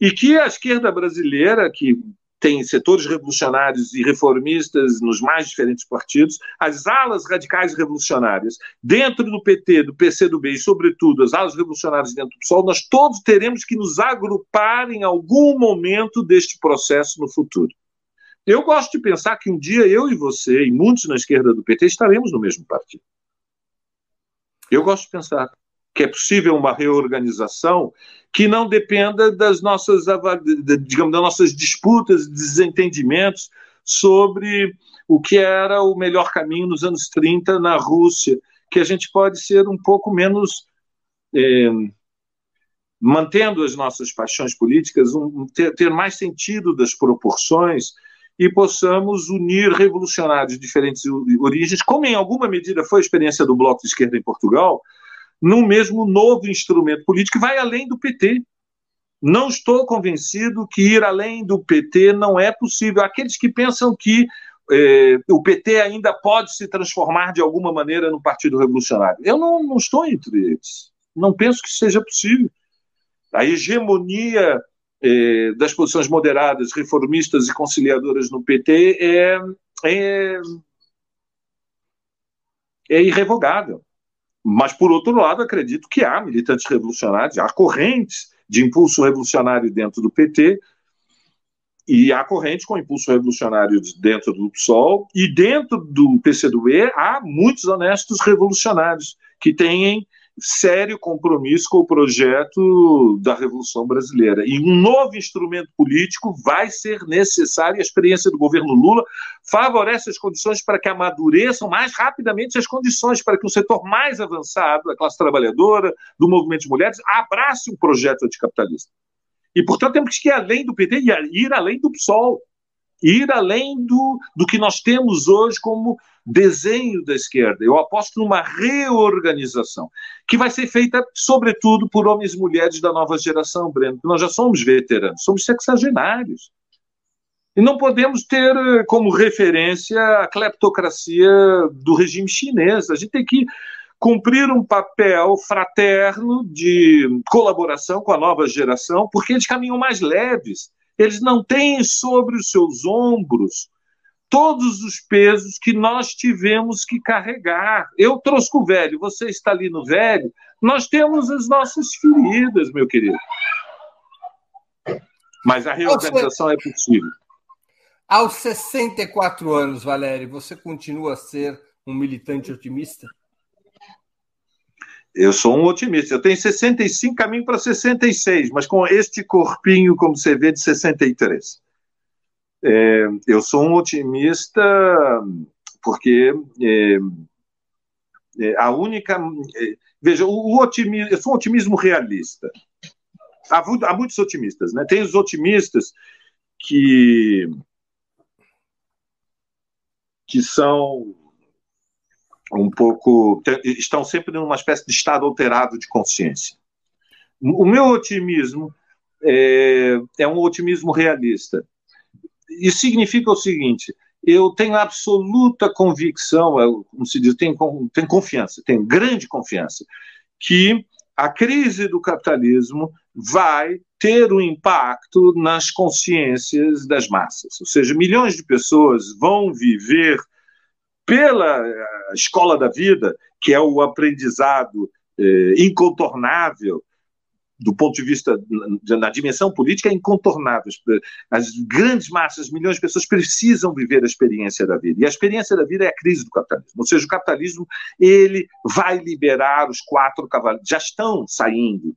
E que a esquerda brasileira, que tem setores revolucionários e reformistas nos mais diferentes partidos, as alas radicais revolucionárias dentro do PT, do PCdoB e, sobretudo, as alas revolucionárias dentro do PSOL, nós todos teremos que nos agrupar em algum momento deste processo no futuro. Eu gosto de pensar que um dia eu e você, e muitos na esquerda do PT, estaremos no mesmo partido. Eu gosto de pensar que é possível uma reorganização que não dependa das nossas, digamos, das nossas disputas, desentendimentos sobre o que era o melhor caminho nos anos 30 na Rússia, que a gente pode ser um pouco menos é, mantendo as nossas paixões políticas, um, ter, ter mais sentido das proporções e possamos unir revolucionários de diferentes origens, como em alguma medida foi a experiência do Bloco de Esquerda em Portugal, num mesmo novo instrumento político que vai além do PT. Não estou convencido que ir além do PT não é possível. Aqueles que pensam que eh, o PT ainda pode se transformar de alguma maneira no Partido Revolucionário. Eu não, não estou entre eles. Não penso que seja possível. A hegemonia eh, das posições moderadas, reformistas e conciliadoras no PT é, é, é irrevogável. Mas, por outro lado, acredito que há militantes revolucionários, há correntes de impulso revolucionário dentro do PT, e há correntes com impulso revolucionário dentro do PSOL, e dentro do PCdoB há muitos honestos revolucionários que têm sério compromisso com o projeto da Revolução Brasileira. E um novo instrumento político vai ser necessário. A experiência do governo Lula favorece as condições para que amadureçam mais rapidamente as condições para que o setor mais avançado, a classe trabalhadora, do movimento de mulheres, abrace um projeto anticapitalista. E, portanto, temos que ir além do PT e ir além do PSOL ir além do, do que nós temos hoje como desenho da esquerda. Eu aposto numa reorganização, que vai ser feita, sobretudo, por homens e mulheres da nova geração, Breno, nós já somos veteranos, somos sexagenários. E não podemos ter eh, como referência a cleptocracia do regime chinês. A gente tem que cumprir um papel fraterno de colaboração com a nova geração, porque eles caminham mais leves. Eles não têm sobre os seus ombros todos os pesos que nós tivemos que carregar. Eu trouxe o velho, você está ali no velho, nós temos as nossas feridas, meu querido. Mas a reorganização é possível. Aos 64 anos, Valério, você continua a ser um militante otimista? Eu sou um otimista. Eu tenho 65, caminho para 66, mas com este corpinho, como você vê, de 63. É, eu sou um otimista porque é, É, a única. É, veja, o, o otimismo. Eu sou um otimismo realista. Há, há muitos otimistas, né? Tem os otimistas que. que são um pouco. estão sempre numa espécie de estado alterado de consciência. O meu otimismo é, é um otimismo realista. Isso significa o seguinte: eu tenho absoluta convicção, como se diz, tenho, tenho confiança, tenho grande confiança, que a crise do capitalismo vai ter um impacto nas consciências das massas. Ou seja, milhões de pessoas vão viver pela escola da vida, que é o aprendizado eh, incontornável do ponto de vista na dimensão política é incontornável. As grandes massas, milhões de pessoas precisam viver a experiência da vida. E a experiência da vida é a crise do capitalismo. Ou seja, o capitalismo ele vai liberar os quatro cavaleiros. Já estão saindo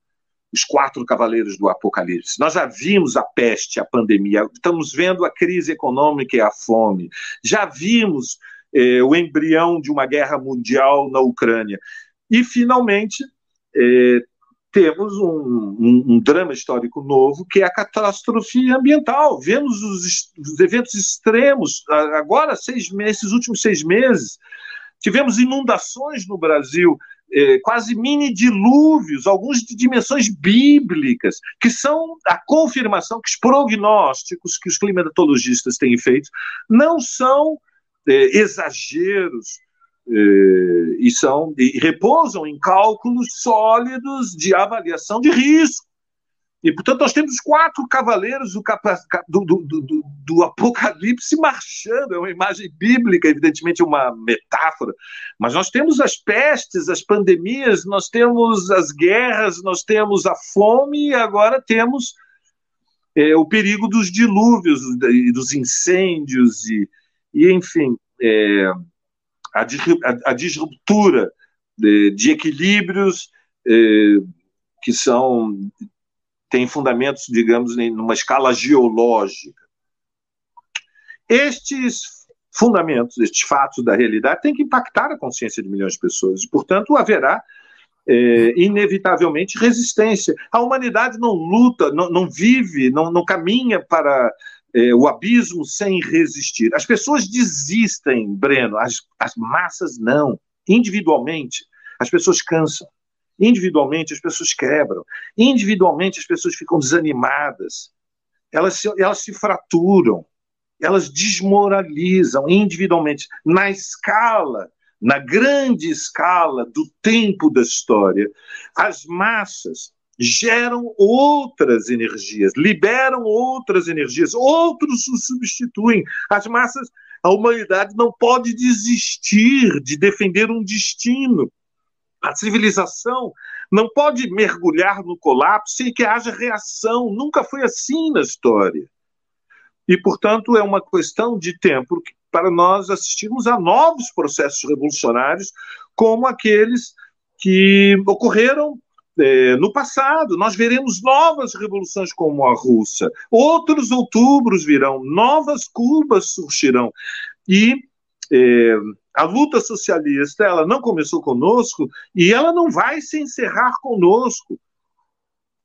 os quatro cavaleiros do apocalipse. Nós já vimos a peste, a pandemia, estamos vendo a crise econômica e a fome. Já vimos eh, o embrião de uma guerra mundial na Ucrânia. E, finalmente, eh, temos um, um, um, drama histórico novo, que é a catástrofe ambiental. Vemos os, os eventos extremos, agora, seis meses, esses últimos seis meses, tivemos inundações no Brasil, eh, quase mini dilúvios, alguns de dimensões bíblicas, que são a confirmação que os prognósticos que os climatologistas têm feito não são eh, exageros, e são e repousam em cálculos sólidos de avaliação de risco. E, portanto, nós temos quatro cavaleiros do, do, do, do, Apocalipse marchando. É uma imagem bíblica, evidentemente, uma metáfora. Mas nós temos as pestes, as pandemias, nós temos as guerras, nós temos a fome e agora temos é, o perigo dos dilúvios dos incêndios. E, e enfim, é, a, a disruptura de, de equilíbrios eh, que são têm fundamentos, digamos, numa escala geológica. Estes fundamentos, estes fatos da realidade têm que impactar a consciência de milhões de pessoas. E, portanto, haverá é, inevitavelmente resistência. A humanidade não luta, não, não vive, não, não caminha para é, o abismo sem resistir. As pessoas desistem, Breno, as, as massas não. Individualmente, as pessoas cansam. Individualmente, as pessoas quebram. Individualmente, as pessoas ficam desanimadas. Elas se, elas se fraturam. Elas desmoralizam individualmente. Na escala, na grande escala do tempo da história, as massas geram outras energias, liberam outras energias, outros os substituem. As massas, a humanidade não pode desistir de defender um destino. A civilização não pode mergulhar no colapso sem que haja reação. Nunca foi assim na história. E, portanto, é uma questão de tempo para nós assistirmos a novos processos revolucionários, como aqueles que ocorreram é, no passado. Nós veremos novas revoluções como a russa, outros outubros virão, novas Cubas surgirão. E é, a luta socialista ela não começou conosco e ela não vai se encerrar conosco.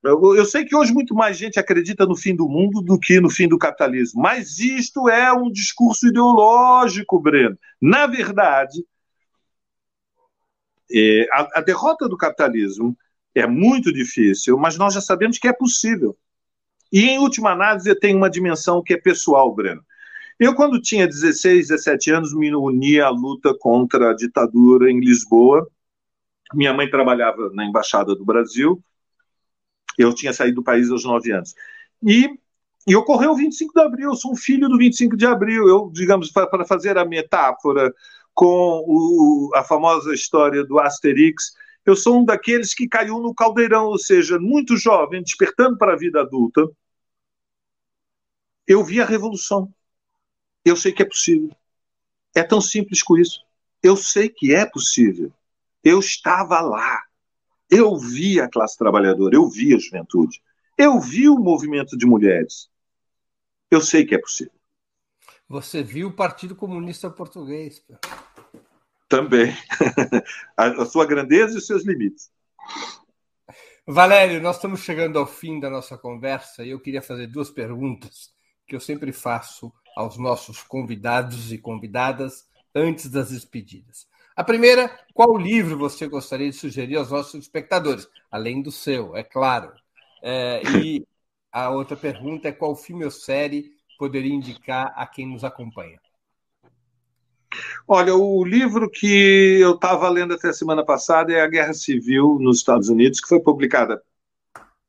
Eu, eu, sei que hoje muito mais gente acredita no fim do mundo do que no fim do capitalismo, mas isto é um discurso ideológico, Breno. Na verdade, é, a, a derrota do capitalismo é muito difícil, mas nós já sabemos que é possível. E, em última análise, tem uma dimensão que é pessoal, Breno. Eu, quando tinha 16, 17 anos, me uni à luta contra a ditadura em Lisboa. Minha mãe trabalhava na Embaixada do Brasil. Eu tinha saído do país aos 9 anos. E, e ocorreu o 25 de abril. Eu sou um filho do 25 de abril. Eu, digamos, para fazer a metáfora com o, a famosa história do Asterix, eu sou um daqueles que caiu no caldeirão, ou seja, muito jovem, despertando para a vida adulta. Eu vi a revolução. Eu sei que é possível. É tão simples com isso. Eu sei que é possível. Eu estava lá. Eu vi a classe trabalhadora, eu vi a juventude. Eu vi o movimento de mulheres. Eu sei que é possível. Você viu o Partido Comunista Português. Também. a, a sua grandeza e os seus limites. Valério, nós estamos chegando ao fim da nossa conversa e eu queria fazer duas perguntas que eu sempre faço aos nossos convidados e convidadas antes das despedidas. A primeira, qual livro você gostaria de sugerir aos nossos espectadores? Além do seu, é claro. É, e a outra pergunta é qual filme ou série poderia indicar a quem nos acompanha? Olha, o livro que eu estava lendo até a semana passada é A Guerra Civil nos Estados Unidos, que foi publicada,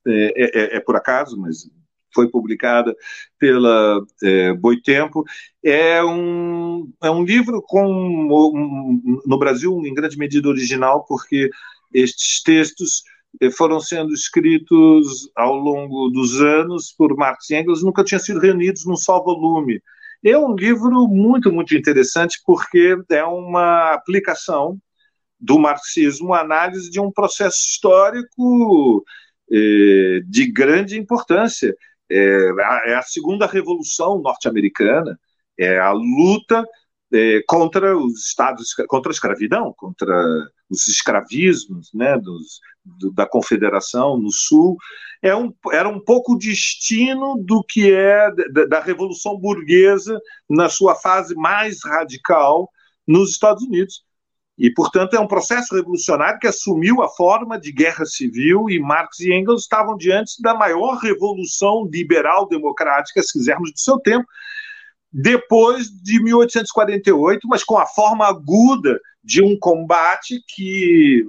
é, é, é por acaso, mas foi publicada pela é, Boitempo. É um, é um livro com, um, no Brasil, em grande medida original, porque estes textos é, foram sendo escritos ao longo dos anos por Marx e Engels, nunca tinham sido reunidos num só volume. É um livro muito, muito interessante, porque é uma aplicação do marxismo, análise de um processo histórico eh, de grande importância. É, é a segunda revolução norte-americana, é a luta é, contra os estados, contra a escravidão, contra os escravismos né, dos, do, da Confederação no Sul. É um, era um pouco destino do que é da, da Revolução Burguesa na sua fase mais radical nos Estados Unidos. E, portanto, é um processo revolucionário que assumiu a forma de guerra civil e Marx e Engels estavam diante da maior revolução liberal democrática, se quisermos, do seu tempo, depois de 1848, mas com a forma aguda de um combate que,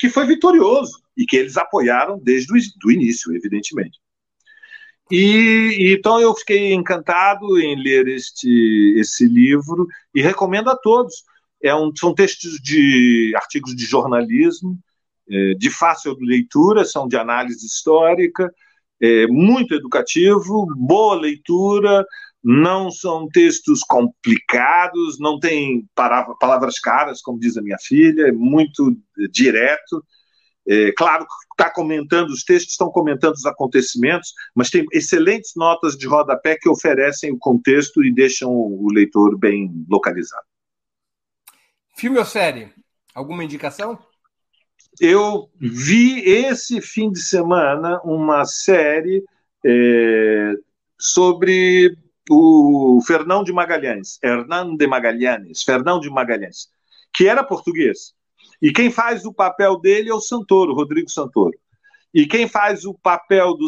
que foi vitorioso e que eles apoiaram desde o início, evidentemente. E então eu fiquei encantado em ler este esse livro e recomendo a todos é um, são textos de artigos de jornalismo, é, de fácil leitura, são de análise histórica, é, muito educativo, boa leitura, não são textos complicados, não tem palavras caras, como diz a minha filha, é muito direto. É, claro que está comentando, os textos estão comentando os acontecimentos, mas tem excelentes notas de rodapé que oferecem o contexto e deixam o leitor bem localizado. Filme ou série? Alguma indicação? Eu vi esse fim de semana uma série é, sobre o Fernão de Magalhães, Hernán de Magalhães, Fernão de Magalhães, que era português. E quem faz o papel dele é o Santoro, Rodrigo Santoro. E quem faz o papel do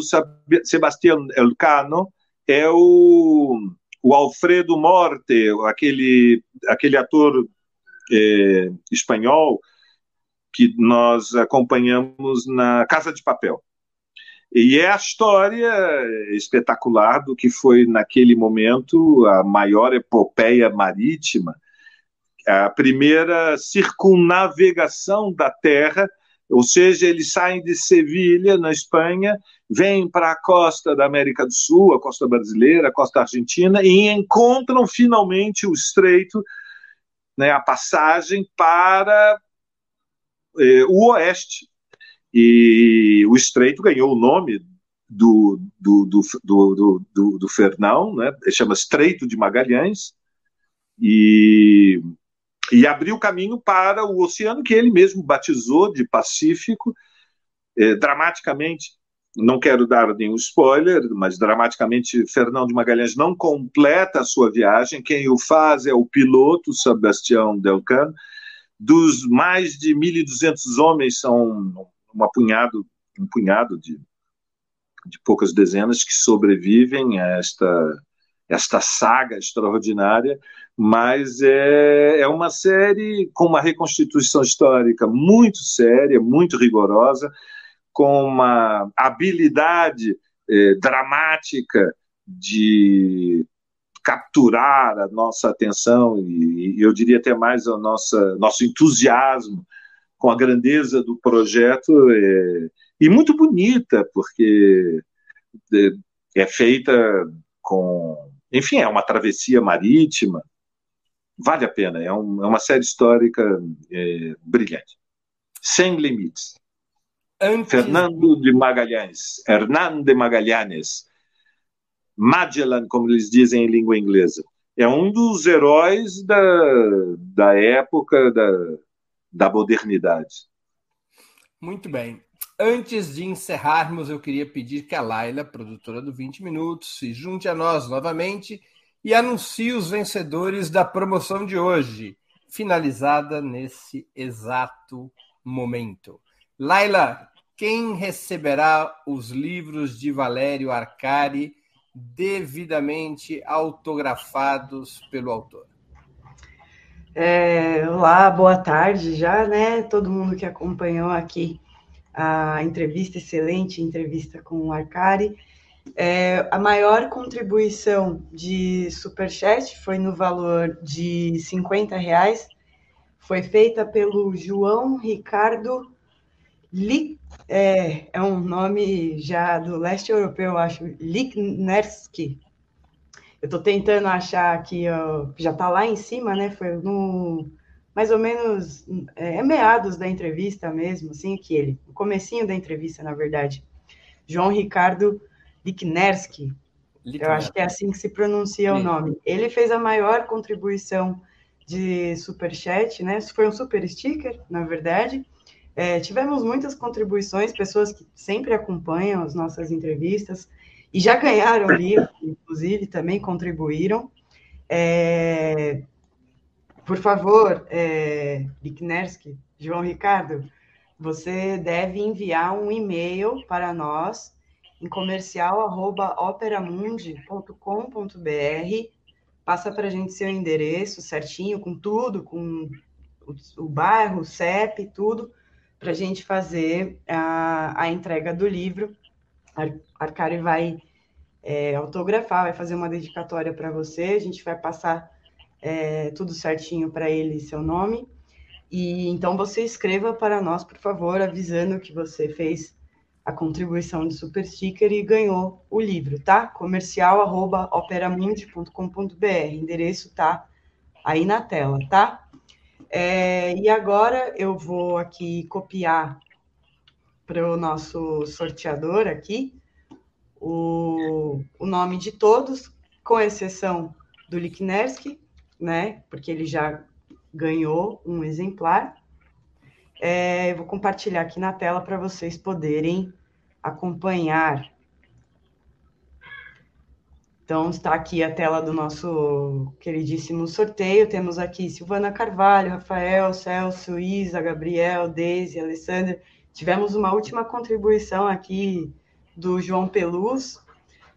Sebastião Elcano é o, o Alfredo Morte, aquele, aquele ator é, espanhol que nós acompanhamos na Casa de Papel. E é a história espetacular do que foi, naquele momento, a maior epopeia marítima, a primeira circunnavegação da Terra, ou seja, eles saem de Sevilha, na Espanha, vêm para a costa da América do Sul, a costa brasileira, a costa argentina, e encontram finalmente o estreito né, a passagem para eh, o oeste. E o estreito ganhou o nome do, do, do, do, do, do Fernão, né, chama Estreito de Magalhães, e, e abriu caminho para o oceano que ele mesmo batizou de Pacífico, eh, dramaticamente não quero dar nenhum spoiler, mas dramaticamente Fernão de Magalhães não completa a sua viagem. Quem o faz é o piloto Sebastião Delcano. Dos mais de 1.200 homens, são um punhado, um punhado de, de poucas dezenas que sobrevivem a esta, esta saga extraordinária, mas é, é uma série com uma reconstituição histórica muito séria, muito rigorosa com uma habilidade eh, dramática de capturar a nossa atenção e, e, eu diria até mais o nosso entusiasmo com a grandeza do projeto é, e muito bonita porque é, é feita com enfim é uma travessia marítima vale a pena é, um, é uma série histórica é, brilhante sem limites Antes... Fernando de Magalhães, Hernán de Magalhães, Magellan, como eles dizem em língua inglesa. é um dos heróis da, da época da, da modernidade. Muito bem. Antes de encerrarmos, eu queria pedir que a Laila, produtora do 20 Minutos, se junte a nós novamente e anuncie os vencedores da promoção de hoje, finalizada nesse exato momento. Laila, quem receberá os livros de Valério Arcari devidamente autografados pelo autor? É, olá, boa tarde já, né? Todo mundo que acompanhou aqui a entrevista, excelente entrevista com o Arcari. É, a maior contribuição de Superchat foi no valor de 50 reais. Foi feita pelo João Ricardo Li, é, é, um nome já do leste europeu, acho, Liknerski. Eu estou tentando achar aqui, ó, já está lá em cima, né? Foi no mais ou menos é, é, meados da entrevista mesmo, assim, que ele, o comecinho da entrevista, na verdade. João Ricardo Liknerski, eu acho que é assim que se pronuncia Sim. o nome. Ele fez a maior contribuição de superchat, né? Foi um super sticker, na verdade, é, tivemos muitas contribuições, pessoas que sempre acompanham as nossas entrevistas e já ganharam livro, inclusive, também contribuíram. É, por favor, é, João Ricardo, você deve enviar um e-mail para nós em comercial@operamundi.com.br. Passa para a gente seu endereço certinho, com tudo, com o, o bairro, o CEP, tudo, para a gente fazer a, a entrega do livro. Arcari vai é, autografar, vai fazer uma dedicatória para você, a gente vai passar é, tudo certinho para ele, seu nome. E então você escreva para nós, por favor, avisando que você fez a contribuição de Super Sticker e ganhou o livro, tá? comercial@operamundi.com.br. Endereço tá aí na tela, tá? É, e agora eu vou aqui copiar para o nosso sorteador aqui o, o nome de todos, com exceção do Liknerski, né? Porque ele já ganhou um exemplar. É, eu vou compartilhar aqui na tela para vocês poderem acompanhar então, está aqui a tela do nosso queridíssimo sorteio. Temos aqui Silvana Carvalho, Rafael, Celso, Isa, Gabriel, Deise, Alessandra. Tivemos uma última contribuição aqui do João Peluz.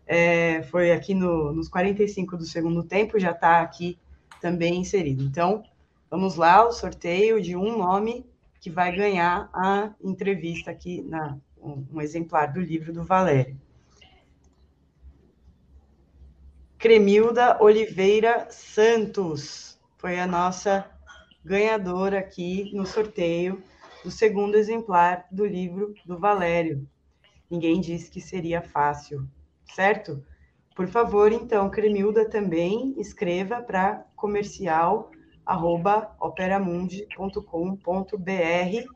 É, foi aqui no, nos 45 do segundo tempo, já está aqui também inserido. Então, vamos lá, o sorteio de um nome que vai ganhar a entrevista aqui, na, um, um exemplar do livro do Valério. Cremilda Oliveira Santos foi a nossa ganhadora aqui no sorteio do segundo exemplar do livro do Valério. Ninguém disse que seria fácil, certo? Por favor, então, Cremilda também escreva para comercial@operamundi.com.br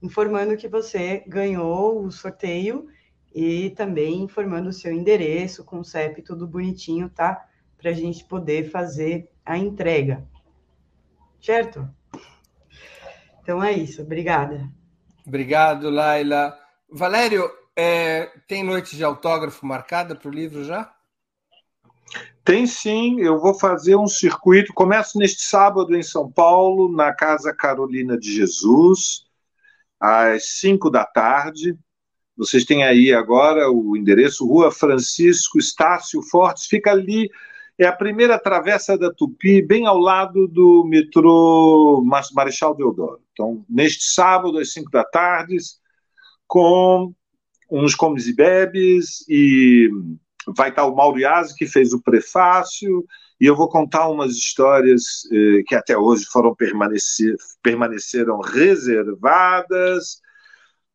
informando que você ganhou o sorteio e também informando o seu endereço com o CEP tudo bonitinho, tá? Para a gente poder fazer a entrega. Certo? Então é isso, obrigada. Obrigado, Laila. Valério, é, tem noite de autógrafo marcada para o livro já? Tem sim, eu vou fazer um circuito. Começo neste sábado em São Paulo, na Casa Carolina de Jesus, às 5 da tarde. Vocês têm aí agora o endereço Rua Francisco Estácio Fortes, fica ali, é a primeira travessa da Tupi, bem ao lado do metrô Marechal Deodoro. Então, neste sábado, às 5 da tarde, com uns comes e bebes, e vai estar o Mauro Yazzi, que fez o prefácio, e eu vou contar umas histórias eh, que até hoje foram permanecer, permaneceram reservadas,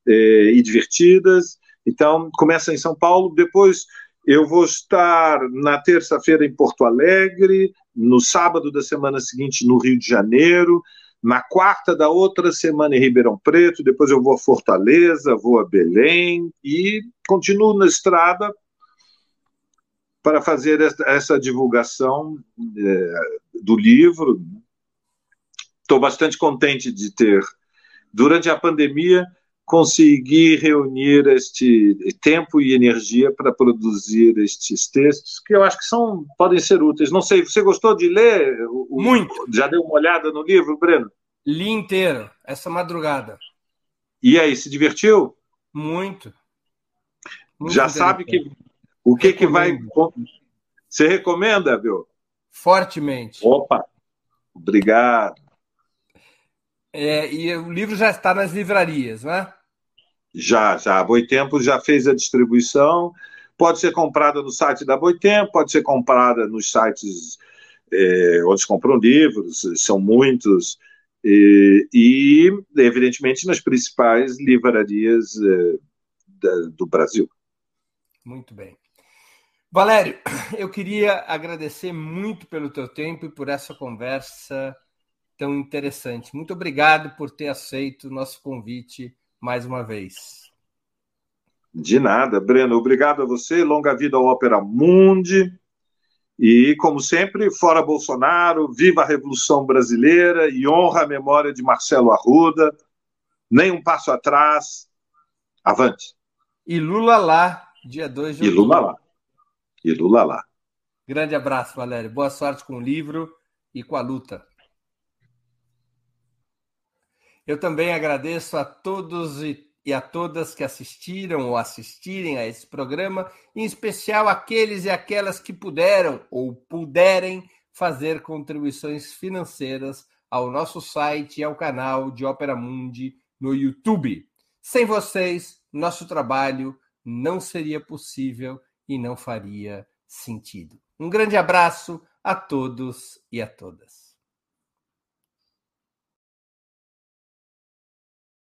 eh, e divertidas. Então, começa em São Paulo, depois eu vou estar na terça-feira em Porto Alegre, no sábado da semana seguinte no Rio de Janeiro, na quarta da outra semana em Ribeirão Preto, depois eu vou a Fortaleza, vou a Belém e continuo na estrada para fazer essa divulgação é, do livro. Estou bastante contente de ter, durante a pandemia, conseguir reunir este tempo e energia para produzir estes textos, que eu acho que são podem ser úteis. Não sei, você gostou de ler? Muito. Já deu uma olhada no livro, Breno? Li inteiro, essa madrugada. E aí, se divertiu? Muito. Muito Já sabe que o que, que vai. Você recomenda, viu? Fortemente. Opa! Obrigado. É, e o livro já está nas livrarias, né? Já, já. A Boitempo já fez a distribuição. Pode ser comprada no site da Boitempo, pode ser comprada nos sites é, onde compram livros, são muitos. E, e, evidentemente, nas principais livrarias é, da, do Brasil. Muito bem. Valério, eu queria agradecer muito pelo teu tempo e por essa conversa tão interessante. Muito obrigado por ter aceito o nosso convite mais uma vez. De nada, Breno. Obrigado a você. Longa vida ao Ópera Mundi. E, como sempre, fora Bolsonaro, viva a Revolução Brasileira e honra a memória de Marcelo Arruda. Nem um passo atrás. Avante. E Lula lá, dia 2 de outubro. E Lula lá. E Lula lá. Grande abraço, Valério. Boa sorte com o livro e com a luta. Eu também agradeço a todos e a todas que assistiram ou assistirem a esse programa, em especial aqueles e aquelas que puderam ou puderem fazer contribuições financeiras ao nosso site e ao canal de Ópera Mundi no YouTube. Sem vocês, nosso trabalho não seria possível e não faria sentido. Um grande abraço a todos e a todas.